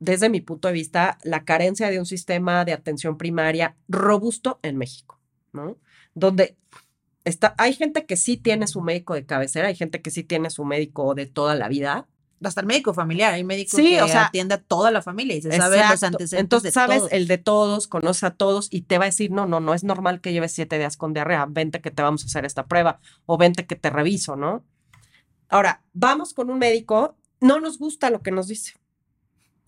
desde mi punto de vista, la carencia de un sistema de atención primaria robusto en México, ¿no? Donde está, hay gente que sí tiene su médico de cabecera, hay gente que sí tiene su médico de toda la vida, Hasta el médico familiar, hay médico Sí, que o sea, atiende a toda la familia y se sabe los Exacto. antecedentes Entonces de sabes todos. el de todos, conoce a todos y te va a decir, no, no, no es normal que lleves siete días con diarrea, vente que te vamos a hacer esta prueba o vente que te reviso, ¿no? Ahora, vamos con un médico, no nos gusta lo que nos dice,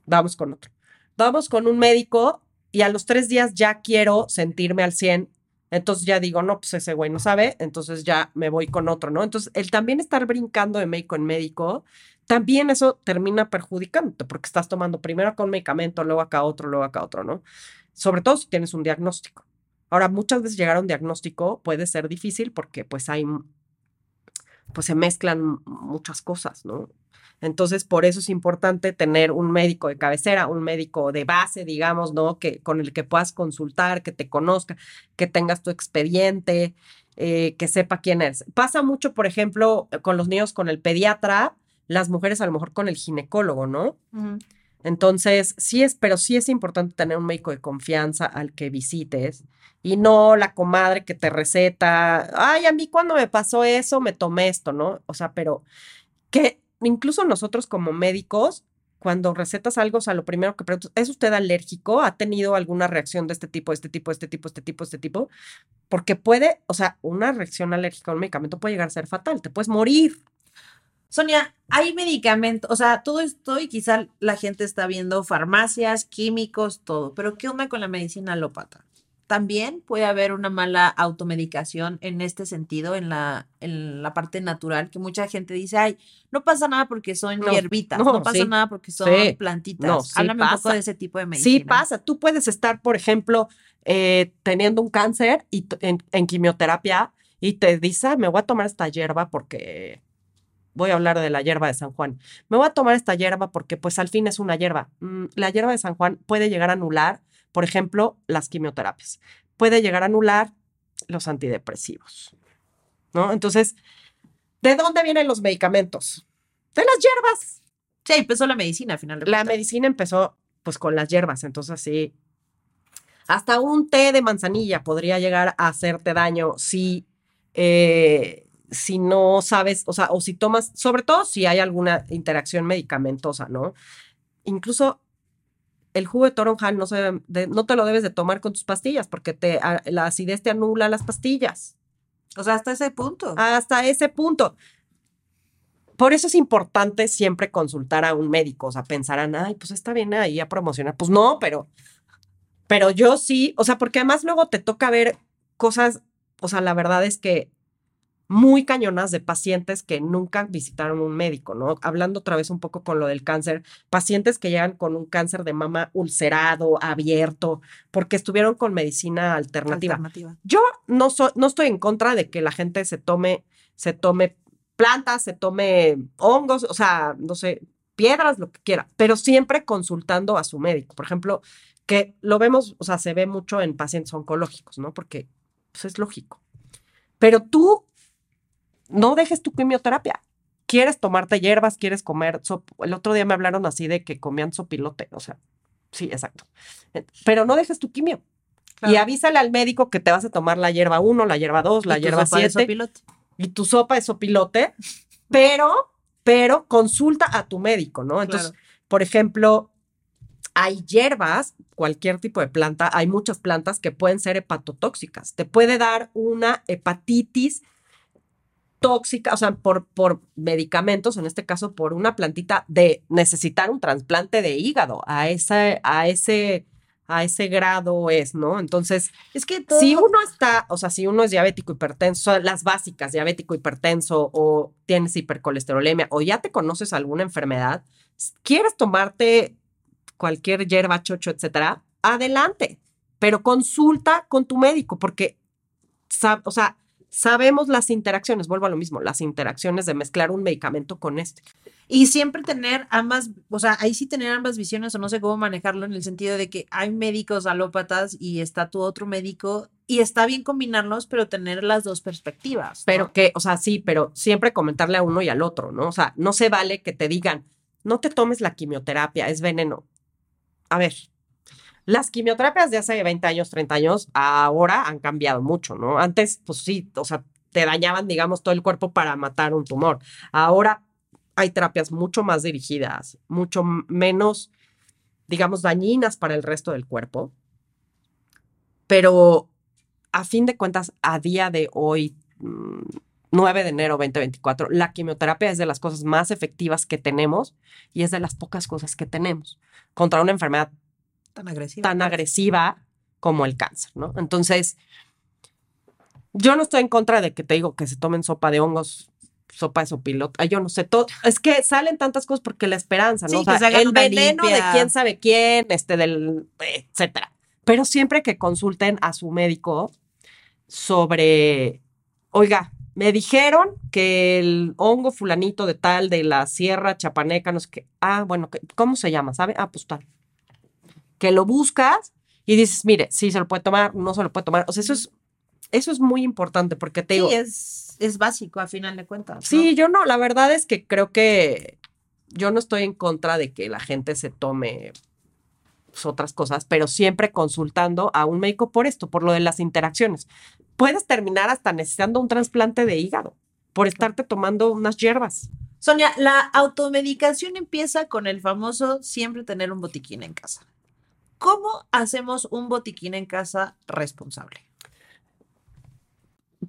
vamos con otro. Vamos con un médico y a los tres días ya quiero sentirme al 100, entonces ya digo, no, pues ese güey no sabe, entonces ya me voy con otro, ¿no? Entonces, el también estar brincando de médico en médico, también eso termina perjudicándote porque estás tomando primero acá un medicamento, luego acá otro, luego acá otro, ¿no? Sobre todo si tienes un diagnóstico. Ahora, muchas veces llegar a un diagnóstico puede ser difícil porque pues hay, pues se mezclan muchas cosas, ¿no? Entonces, por eso es importante tener un médico de cabecera, un médico de base, digamos, ¿no? Que, con el que puedas consultar, que te conozca, que tengas tu expediente, eh, que sepa quién eres. Pasa mucho, por ejemplo, con los niños con el pediatra, las mujeres a lo mejor con el ginecólogo, ¿no? Entonces, sí es, pero sí es importante tener un médico de confianza al que visites y no la comadre que te receta, ay, a mí cuando me pasó eso, me tomé esto, ¿no? O sea, pero que incluso nosotros como médicos, cuando recetas algo, o sea, lo primero que preguntas, ¿es usted alérgico? ¿Ha tenido alguna reacción de este tipo, este tipo, este tipo, este tipo, este tipo? Porque puede, o sea, una reacción alérgica a un medicamento puede llegar a ser fatal, te puedes morir. Sonia, hay medicamentos, o sea, todo esto y quizá la gente está viendo farmacias, químicos, todo, pero ¿qué onda con la medicina alópata? También puede haber una mala automedicación en este sentido, en la, en la parte natural, que mucha gente dice, ay, no pasa nada porque son No, hierbitas, no, no, pasa sí, nada porque son sí, plantitas. no, sí Háblame un poco pasa. de ese tipo de medicina. Sí pasa, tú puedes estar, por ejemplo, eh, teniendo un cáncer y en, en quimioterapia y te dice, "Ah, me voy a tomar esta hierba porque voy a hablar de la hierba de San Juan. Me voy a tomar esta hierba porque pues al fin es una hierba. Mm, La hierba de San Juan puede llegar a anular, por ejemplo, las quimioterapias. Puede llegar a anular los antidepresivos. ¿No? Entonces, ¿de dónde vienen los medicamentos? De las hierbas. Sí, empezó la medicina al final. de La medicina empezó pues con las hierbas, entonces sí. Hasta un té de manzanilla podría llegar a hacerte daño si, eh, si no sabes, o sea, o si tomas, sobre todo si hay alguna interacción medicamentosa, ¿no? Incluso el jugo de toronja no, se de- no te lo debes de tomar con tus pastillas porque te, a- la acidez te anula las pastillas O sea, hasta ese punto. hasta ese punto. Por eso es importante siempre consultar a un médico. O sea, pensarán, ay, pues está bien ahí a promocionar. Pues no, pero, pero yo sí, o sea, porque además luego te toca ver cosas, o sea, la verdad es que muy cañonas de pacientes que nunca visitaron un médico, ¿no? Hablando otra vez un poco con lo del cáncer, pacientes que llegan con un cáncer de mama ulcerado, abierto, porque estuvieron con medicina alternativa. Alternativa. Yo no, soy, no estoy en contra de que la gente se tome, se tome plantas, se tome hongos, o sea, no sé, piedras, lo que quiera, pero siempre consultando a su médico. Por ejemplo, que lo vemos, o sea, se ve mucho en pacientes oncológicos, ¿no? Porque pues, es lógico. Pero tú no dejes tu quimioterapia. Quieres tomarte hierbas, quieres comer. El otro día me hablaron así de que comían sopilote, o sea, sí, exacto. Eh, Pero no dejes tu quimio. Y avísale al médico que te vas a tomar la hierba 1, la hierba 2, la hierba sopa de 7 sopilote. y tu sopa de sopilote, pero, pero consulta a tu médico, ¿no? Entonces, Claro. por ejemplo, hay hierbas, cualquier tipo de planta, hay muchas plantas que pueden ser hepatotóxicas. Te puede dar una hepatitis tóxica, o sea, por, por medicamentos, en este caso por una plantita de necesitar un trasplante de hígado, a ese, a ese, a ese grado es, ¿no? Entonces, Es que todo. si uno está, o sea, si uno es diabético, hipertenso, las básicas, diabético, hipertenso, o tienes hipercolesterolemia, o ya te conoces alguna enfermedad, quieres tomarte cualquier hierba, chocho, etcétera, adelante, pero consulta con tu médico, porque, o sea, sabemos las interacciones, vuelvo a lo mismo, las interacciones de mezclar un medicamento con este. Y siempre tener ambas, o sea, ahí sí tener ambas visiones o no sé cómo manejarlo en el sentido de que hay médicos alópatas y está tu otro médico y está bien combinarlos, pero tener las dos perspectivas. ¿no? Pero que, o sea, sí, pero siempre comentarle a uno y al otro, ¿no? O sea, no se vale que te digan, no te tomes la quimioterapia, es veneno. A ver, las quimioterapias de hace 20 años, 30 años, ahora han cambiado mucho, ¿no? Antes, pues sí, o sea, te dañaban, digamos, todo el cuerpo para matar un tumor. Ahora hay terapias mucho más dirigidas, mucho menos, digamos, dañinas para el resto del cuerpo. Pero a fin de cuentas, a día de hoy, mm, 9 de enero 2024, la quimioterapia es de las cosas más efectivas que tenemos y es de las pocas cosas que tenemos contra una enfermedad tan agresiva. tan agresiva como el cáncer, ¿no? Entonces, yo no estoy en contra de que te digo que se tomen sopa de hongos, sopa de sopilote, ay, yo no sé, todo, es que salen tantas cosas porque la esperanza, ¿no? Sí, o sea, que se el veneno de quién sabe quién, este del, etcétera. Pero siempre que consulten a su médico sobre, oiga, me dijeron que el hongo fulanito de tal, de la sierra chapaneca, no sé qué, ah, bueno, ¿qué- ¿cómo se llama? ¿Sabe? Ah, pues tal que lo buscas y dices, mire, sí se lo puede tomar, no se lo puede tomar. O sea, eso es, eso es muy importante porque te digo, Sí, es, es básico a final de cuentas. ¿no? sí, yo no, la verdad es que creo que yo no estoy en contra de que la gente se tome pues, otras cosas, pero siempre consultando a un médico por esto, por lo de las interacciones. Puedes terminar hasta necesitando un trasplante de hígado por estarte tomando unas hierbas. Sonia, la automedicación empieza con el famoso siempre tener un botiquín en casa. ¿Cómo hacemos un botiquín en casa responsable?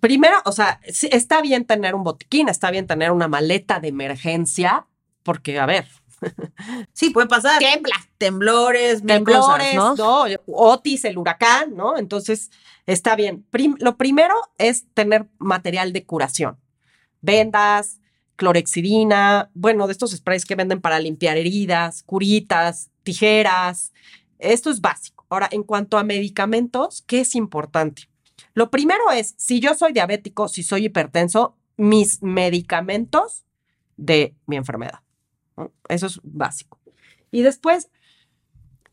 Primero, o sea, está bien tener un botiquín, está bien tener una maleta de emergencia, porque, a ver, Sí, puede pasar. tiembla, Temblores, temblores, cosas, ¿no? ¿no? Otis, el huracán, ¿no? Entonces, está bien. Prim- lo primero es tener material de curación. Vendas, clorexidina, bueno, de estos sprays que venden para limpiar heridas, curitas, tijeras. Esto es básico. Ahora, en cuanto a medicamentos, ¿qué es importante? Lo primero es, si yo soy diabético, si soy hipertenso, mis medicamentos de mi enfermedad. Eso es básico. Y después,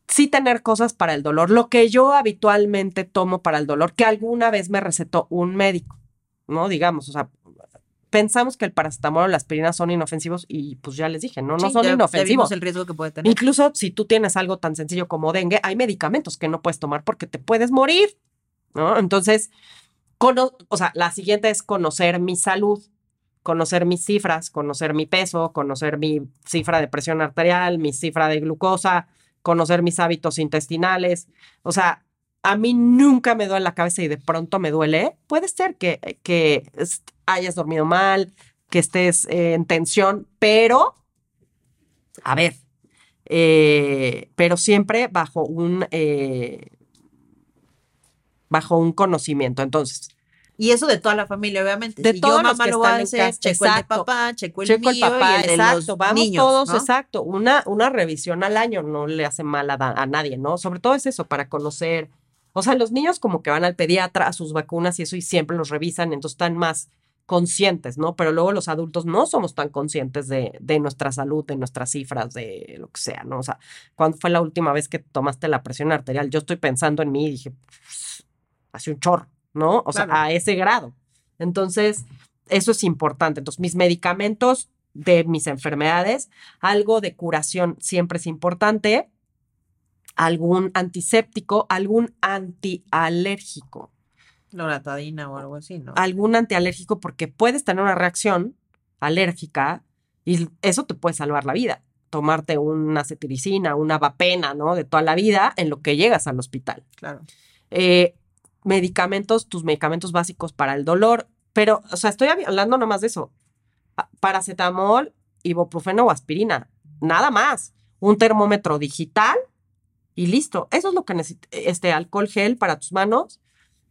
sí tener cosas para el dolor. Lo que yo habitualmente tomo para el dolor, que alguna vez me recetó un médico, ¿no? Digamos, o sea, pensamos que el paracetamol o la aspirina son inofensivos y pues ya les dije, no, no Sí, son ya- inofensivos. vimos el riesgo que puede tener. Incluso si tú tienes algo tan sencillo como dengue, hay medicamentos que no puedes tomar porque te puedes morir, ¿no? Entonces, cono- o sea, la siguiente es conocer mi salud, conocer mis cifras, conocer mi peso, conocer mi cifra de presión arterial, mi cifra de glucosa, conocer mis hábitos intestinales. O sea, a mí nunca me duele la cabeza y de pronto me duele. Puede ser que, que est- hayas dormido mal, que estés eh, en tensión, pero, a ver, eh, pero siempre bajo un, eh, bajo un conocimiento. Entonces, Y eso de toda la familia, obviamente. De si todos yo los mamá que lo a están en casa, checo el de papá, checo el checo el mío papá, y el de exacto, los vamos niños, todos, ¿no? exacto, una, una revisión al año no le hace mal a, a nadie, ¿no? Sobre todo es eso, para conocer, o sea, los niños como que van al pediatra a sus vacunas y eso y siempre los revisan, entonces están más conscientes, ¿no? Pero luego los adultos no somos tan conscientes de, de nuestra salud, de nuestras cifras, de lo que sea, ¿no? O sea, ¿cuándo fue la última vez que tomaste la presión arterial? Yo estoy pensando en mí y dije, "Pues, hace un chorro, ¿no? O sea, a ese grado. Entonces, eso es importante. Entonces, mis medicamentos de mis enfermedades, algo de curación siempre es importante, algún antiséptico, algún antialérgico, Loratadina o algo así, ¿no? algún antialérgico porque puedes tener una reacción alérgica y eso te puede salvar la vida. Tomarte una cetiricina, una vapena, ¿no? De toda la vida en lo que llegas al hospital. Claro. Eh, medicamentos, tus medicamentos básicos para el dolor, pero, o sea, estoy hab- hablando nomás de eso. Pa- Paracetamol, ibuprofeno o aspirina, nada más. Un termómetro digital y listo. Eso es lo que necesitas. Este alcohol gel para tus manos,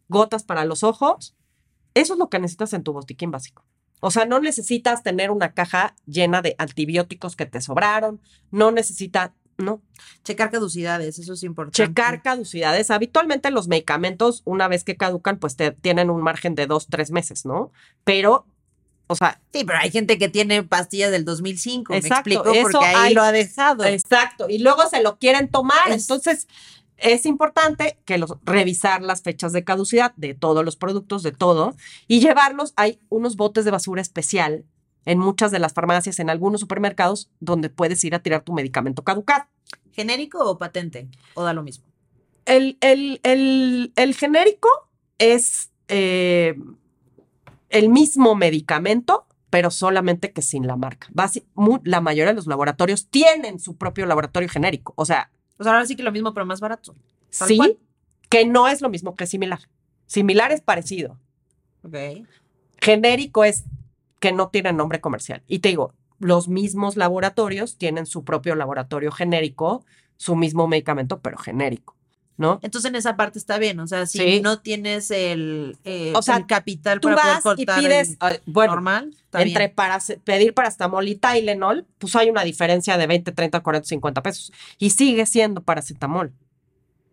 gotas para los ojos. Eso es lo que necesitas en tu botiquín básico. O sea, no necesitas tener una caja llena de antibióticos que te sobraron, no necesitas, no, Checar caducidades, eso es importante. checar caducidades. Habitualmente los medicamentos, una vez que caducan, pues te tienen un margen de dos, tres meses, ¿no? Pero, o sea, Sí, pero hay gente que tiene pastillas del 2005, Exacto, me explico, eso porque ahí hay- lo ha dejado. exacto. Y luego se lo quieren tomar. Es- Entonces, es importante que los, revisar las fechas de caducidad de todos los productos, de todo, y llevarlos. Hay unos botes de basura especial en muchas de las farmacias, en algunos supermercados, donde puedes ir a tirar tu medicamento caducado. ¿Genérico o patente? ¿O da lo mismo? El, el- el- el genérico es eh, el mismo medicamento, pero solamente que sin la marca. Basi- la mayoría de los laboratorios tienen su propio laboratorio genérico. O sea, O sea, ahora sí que lo mismo, pero más barato. Sí, cual. que no es lo mismo que similar. Similar es parecido. Ok. Genérico es que no tiene nombre comercial. Y te digo, los mismos laboratorios tienen su propio laboratorio genérico, su mismo medicamento, pero genérico, ¿no? Entonces en esa parte está bien, o sea, si Sí. no tienes el, eh, O sea, el capital Tú para vas poder y cortar pides, el bueno, normal, está entre bien. parace- pedir paracetamol y Tylenol, pues hay una diferencia de 20, 30, 40, 50 pesos. Y sigue siendo paracetamol,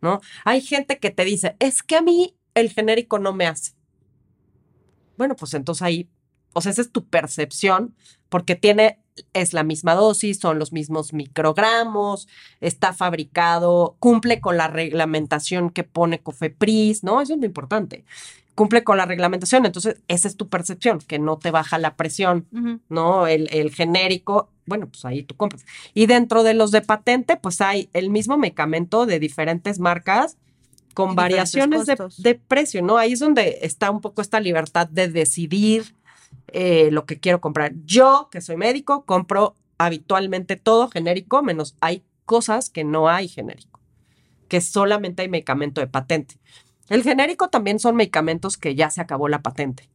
¿no? Hay gente que te dice, es que a mí el genérico no me hace. Bueno, pues entonces ahí, o sea, esa es tu percepción, porque tiene, es la misma dosis, son los mismos microgramos, está fabricado, cumple con la reglamentación que pone Cofepris, ¿no? Eso es muy importante. Cumple con la reglamentación, entonces esa es tu percepción, que no te baja la presión. ¿no? El, el genérico, bueno, pues ahí tú compras. Y dentro de los de patente, pues hay el mismo medicamento de diferentes marcas con variaciones de, de precio, ¿no? Ahí es donde está un poco esta libertad de decidir eh, lo que quiero comprar. Yo, que soy médico, compro habitualmente todo genérico, menos hay cosas que no hay genérico, que solamente hay medicamento de patente. El genérico también son medicamentos que ya se acabó la patente.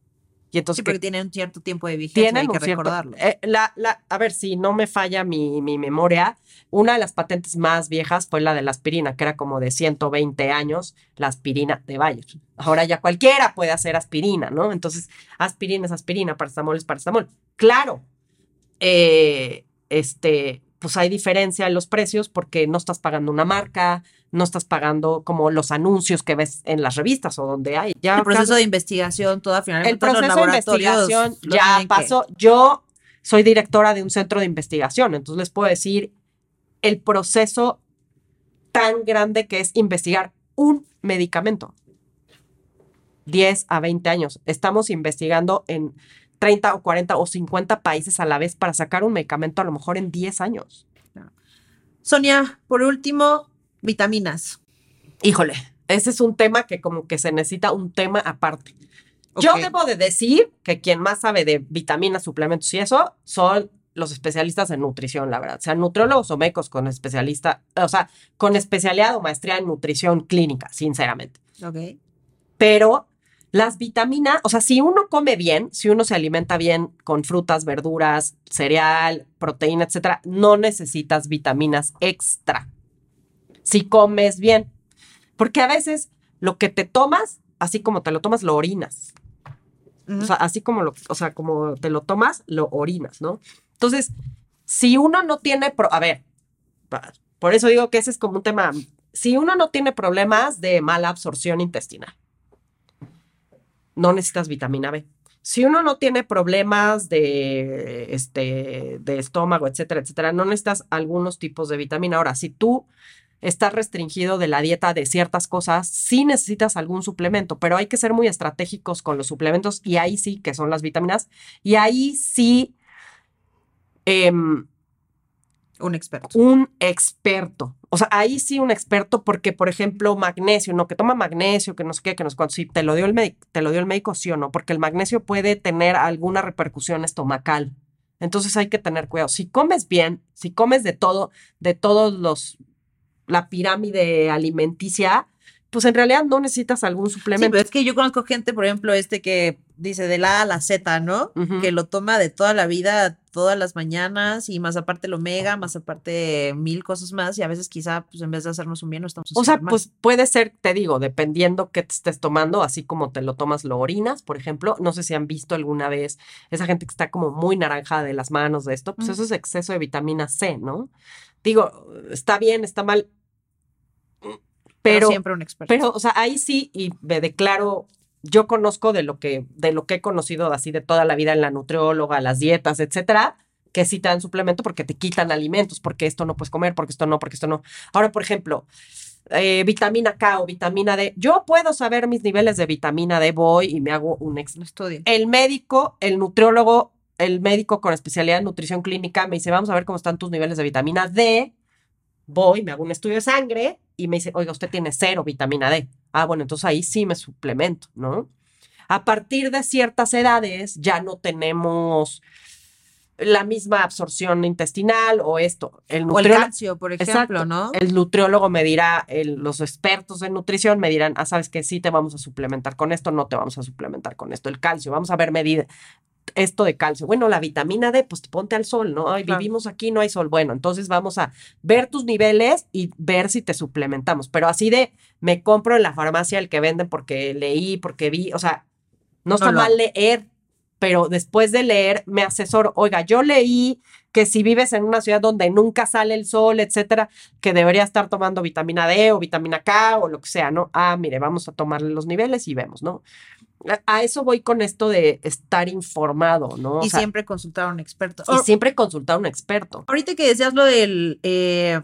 Y entonces Sí, porque tienen un cierto tiempo de vigencia, tienen hay que cierto- recordarlo. eh, la, la- a ver, si no me falla mi, mi memoria, una de las patentes más viejas fue la de la aspirina, que era como de 120 años, la aspirina de Bayer. Ahora ya cualquiera puede hacer aspirina, ¿no? Entonces, aspirina es aspirina, paracetamol es paracetamol. Claro, eh, este, pues hay diferencia en los precios porque no estás pagando una marca, no estás pagando como los anuncios que ves en las revistas o donde hay. Ya el proceso de investigación, todo al final. el proceso de investigación ya que- pasó. Yo soy directora de un centro de investigación, entonces les puedo decir el proceso tan grande que es investigar un medicamento. 10 a 20 años. Estamos investigando en 30 o 40 o 50 países a la vez para sacar un medicamento a lo mejor en 10 años. Sonia, por último, vitaminas. Híjole, ese es un tema que como que se necesita un tema aparte. Yo debo de decir que quien más sabe de vitaminas, suplementos y eso son los especialistas en nutrición, la verdad. Sean nutriólogos o médicos con especialista, o sea, con especialidad o maestría en nutrición clínica, sinceramente. Ok. Pero las vitaminas, o sea, si uno come bien, si uno se alimenta bien con frutas, verduras, cereal, proteína, etcétera, no necesitas vitaminas extra. Si comes bien. Porque a veces lo que te tomas, así como te lo tomas, lo orinas. O sea, así como lo, o sea, como te lo tomas, lo orinas, ¿no? Entonces, si uno no tiene, pro- a ver, por eso digo que ese es como un tema, si uno no tiene problemas de mala absorción intestinal, no necesitas vitamina B. Si uno no tiene problemas de, este, de estómago, etcétera, etcétera, no necesitas algunos tipos de vitamina. Ahora, si tú estás restringido de la dieta de ciertas cosas, sí necesitas algún suplemento, pero hay que ser muy estratégicos con los suplementos y ahí sí, que son las vitaminas, y ahí sí em, Un experto. un experto. O sea, ahí sí un experto porque, por ejemplo, magnesio, no, que toma magnesio, que no sé qué, que no sé cuánto, sí, te lo dio el médico, te lo dio el médico, sí o no, porque el magnesio puede tener alguna repercusión estomacal. Entonces hay que tener cuidado. Si comes bien, si comes de todo, de todos los, la pirámide alimenticia, pues en realidad no necesitas algún Sí, suplemento. pero es que yo conozco gente, por ejemplo, este que dice de la A a la Z, ¿no? Que lo toma de toda la vida, todas las mañanas, y más aparte el omega, más aparte mil cosas más, y a veces quizá, pues en vez de hacernos un bien, no estamos O sea, mal. pues puede ser, te digo, dependiendo qué te estés tomando, así como te lo tomas, lo orinas, por ejemplo. No sé si han visto alguna vez esa gente que está como muy naranja de las manos de esto, pues eso es exceso de vitamina C, ¿no? Digo, está bien, está mal, pero, pero, siempre un experto. pero, o sea, ahí sí, y me declaro, yo conozco de lo que, de lo que he conocido así de toda la vida en la nutrióloga, las dietas, etcétera, que sí te dan suplemento porque te quitan alimentos, porque esto no puedes comer, porque esto no, porque esto no. Ahora, por ejemplo, eh, vitamina K o vitamina D, yo puedo saber mis niveles de vitamina D, voy y me hago un ex. Estudio. El médico, el nutriólogo, el médico con especialidad en nutrición clínica me dice, vamos a ver cómo están tus niveles de vitamina D. Voy, me hago un estudio de sangre y me dice, oiga, usted tiene cero vitamina D. Ah, bueno, entonces ahí sí me suplemento, ¿no? A partir de ciertas edades ya no tenemos la misma absorción intestinal o esto. El O el calcio, por ejemplo, Exacto. ¿no? el nutriólogo me dirá, el- los expertos en nutrición me dirán, ah, sabes que sí te vamos a suplementar con esto, no te vamos a suplementar con esto. El calcio, vamos a ver medir esto de calcio. Bueno, la vitamina D, pues ponte al sol, ¿no? Ay, Claro. vivimos aquí, no hay sol. Bueno, entonces vamos a ver tus niveles y ver si te suplementamos. Pero así de, me compro en la farmacia el que venden porque leí, porque vi, o sea, no está No lo mal leer, pero después de leer me asesoro, oiga, yo leí que si vives en una ciudad donde nunca sale el sol, etcétera, que debería estar tomando vitamina D o vitamina K o lo que sea, ¿no? Ah, mire, vamos a tomarle los niveles y vemos, ¿no? A, eso voy con esto de estar informado, ¿no? O y sea, siempre consultar a un experto. y siempre consultar a un experto. Ahorita que decías lo del eh,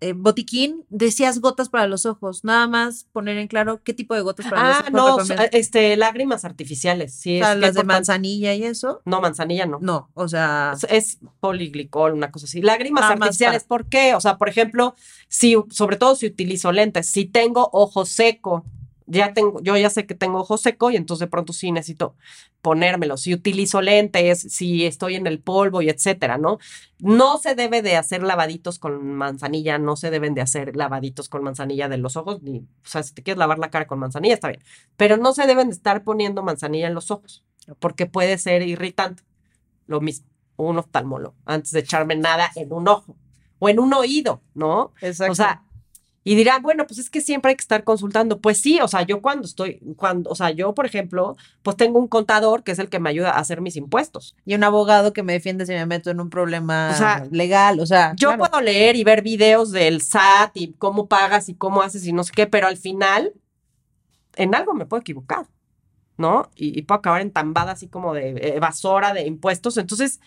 eh, botiquín, decías gotas para los ojos. Nada más poner en claro qué tipo de gotas para los Ah, ojos. no, recomiendas. este, lágrimas artificiales, sí. O sea, las de manzanilla y eso. No, manzanilla no. No, o sea, Es- Es poliglicol, una cosa así. Lágrimas artificiales, ¿por qué? O sea, por ejemplo, si, sobre todo si utilizo lentes, si tengo ojo seco, ya tengo, yo ya sé que tengo ojo seco y entonces de pronto sí necesito ponérmelo. Si utilizo lentes, si estoy en el polvo y etcétera, ¿no? No se debe de hacer lavaditos con manzanilla, no se deben de hacer lavaditos con manzanilla de los ojos, ni, o sea, si te quieres lavar la cara con manzanilla, está bien, pero no se deben de estar poniendo manzanilla en los ojos, porque puede ser irritante. Lo mismo, un oftalmólogo, antes de echarme nada en un ojo o en un oído, ¿no? exacto. O sea, Y dirán, bueno, pues es que siempre hay que estar consultando. Pues sí, o sea, yo cuando estoy, cuando, o sea, yo, por ejemplo, pues tengo un contador que es el que me ayuda a hacer mis impuestos. Y un abogado que me defiende si me meto en un problema O sea, legal. O sea, Yo claro. puedo leer y ver videos del SAT y cómo pagas y cómo haces y no sé qué, pero al final, en algo me puedo equivocar, ¿no? Y, y puedo acabar entambada así como de evasora de impuestos. Entonces,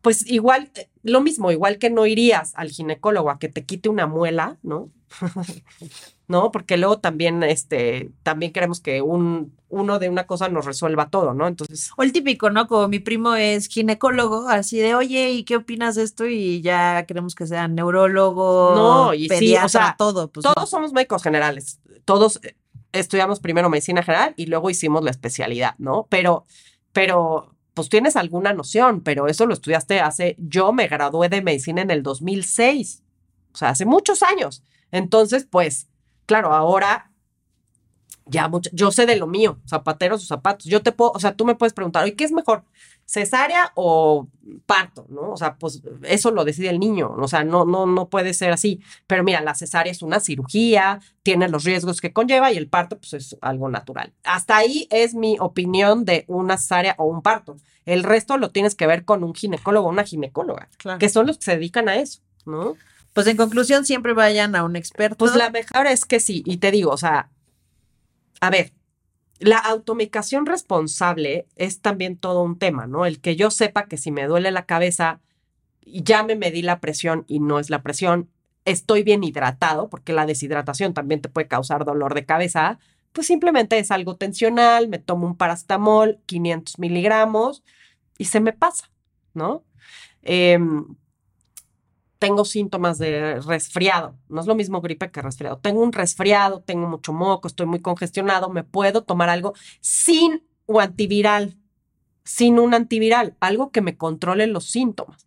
pues igual, eh, lo mismo, igual que no irías al ginecólogo a que te quite una muela, ¿no? ¿No? Porque luego también, este, también queremos que un, uno de una cosa nos resuelva todo, ¿no? Entonces, O el típico, ¿no? Como mi primo es ginecólogo, así de, oye, ¿y qué opinas de esto? Y ya queremos que sea neurólogo, No, y sí, o pediatra, sea, todo. Pues todos no. somos médicos generales, todos eh, estudiamos primero medicina general y luego hicimos la especialidad, ¿no? Pero, pero, pues tienes alguna noción, pero eso lo estudiaste hace, yo me gradué de medicina en el 2006, o sea, hace muchos años. Entonces, pues, claro, ahora ya mucho, yo sé de lo mío, zapateros o zapatos. Yo te puedo, o sea, tú me puedes preguntar, oye, ¿qué es mejor? ¿Cesárea o parto? ¿No? O sea, pues eso lo decide el niño. O sea, no, no, no puede ser así. Pero mira, la cesárea es una cirugía, tiene los riesgos que conlleva y el parto, pues es algo natural. Hasta ahí es mi opinión de una cesárea o un parto. El resto lo tienes que ver con un ginecólogo o una ginecóloga, Claro. que son los que se dedican a eso, ¿no? Pues en conclusión, siempre vayan a un experto. Pues la mejor es que sí, y te digo, o sea, a ver, la automedicación responsable es también todo un tema, ¿no? El que yo sepa que si me duele la cabeza ya me medí la presión y no es la presión, estoy bien hidratado, porque la deshidratación también te puede causar dolor de cabeza, pues simplemente es algo tensional, me tomo un paracetamol, 500 miligramos y se me pasa, ¿no? Em, tengo síntomas de resfriado. No es lo mismo gripe que resfriado. Tengo un resfriado, tengo mucho moco, estoy muy congestionado. Me puedo tomar algo sin o antiviral, sin un antiviral, algo que me controle los síntomas.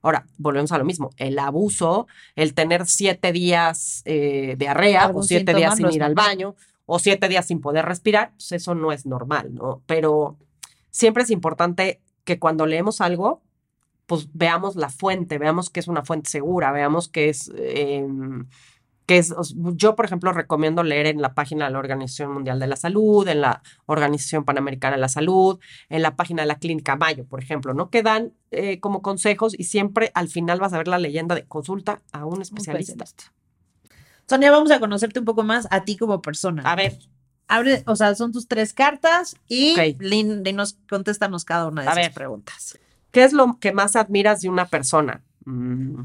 Ahora, volvemos a lo mismo. El abuso, el tener siete días eh, diarrea o siete días sin ir al baño o siete días sin poder respirar, pues eso no es normal, ¿no? Pero siempre es importante que cuando leemos algo, pues veamos la fuente, veamos que es una fuente segura, veamos que es, eh, que es, yo por ejemplo recomiendo leer en la página de la Organización Mundial de la Salud, en la Organización Panamericana de la Salud, en la página de la Clínica Mayo, por ejemplo, ¿no? Que dan eh, como consejos y siempre al final vas a ver la leyenda de consulta a un especialista. Sonia, vamos a conocerte un poco más a ti como persona. A ver, Abre, o sea, son tus tres cartas y Ok. Lin, dinos, contéstanos cada una de A esas ver. preguntas. ¿Qué es lo que más admiras de una persona? Mm,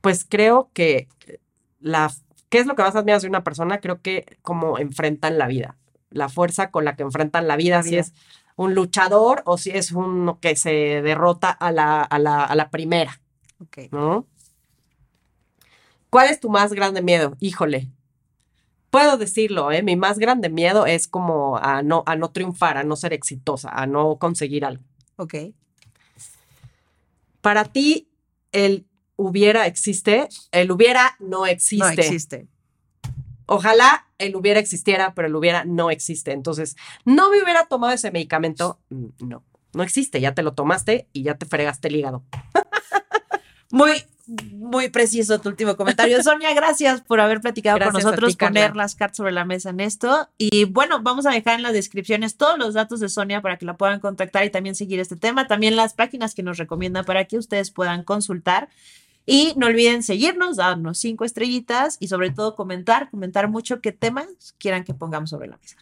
Pues creo que la, ¿qué es lo que más admiras de una persona? Creo que cómo enfrentan la vida, la fuerza con la que enfrentan la vida, La si vida. es un luchador o si es uno que se derrota a la, a la, a la primera. ¿Cuál es tu más grande miedo? Híjole. Puedo decirlo, ¿eh? Mi más grande miedo es como a no, a no triunfar, a no ser exitosa, a no conseguir algo. Ok. Para ti, el hubiera existe, el hubiera no existe. No existe. Ojalá el hubiera existiera, pero el hubiera no existe. Entonces, no me hubiera tomado ese medicamento. Mm, No, no existe. Ya te lo tomaste y ya te fregaste el hígado. Muy, muy preciso tu último comentario. Sonia, gracias por haber platicado Gracias con nosotros, ti, poner las cartas sobre la mesa en esto. Y bueno, vamos a dejar en las descripciones todos los datos de Sonia para que la puedan contactar y también seguir este tema. También las páginas que nos recomienda para que ustedes puedan consultar. Y no olviden seguirnos, darnos cinco estrellitas y sobre todo comentar, comentar mucho qué temas quieran que pongamos sobre la mesa.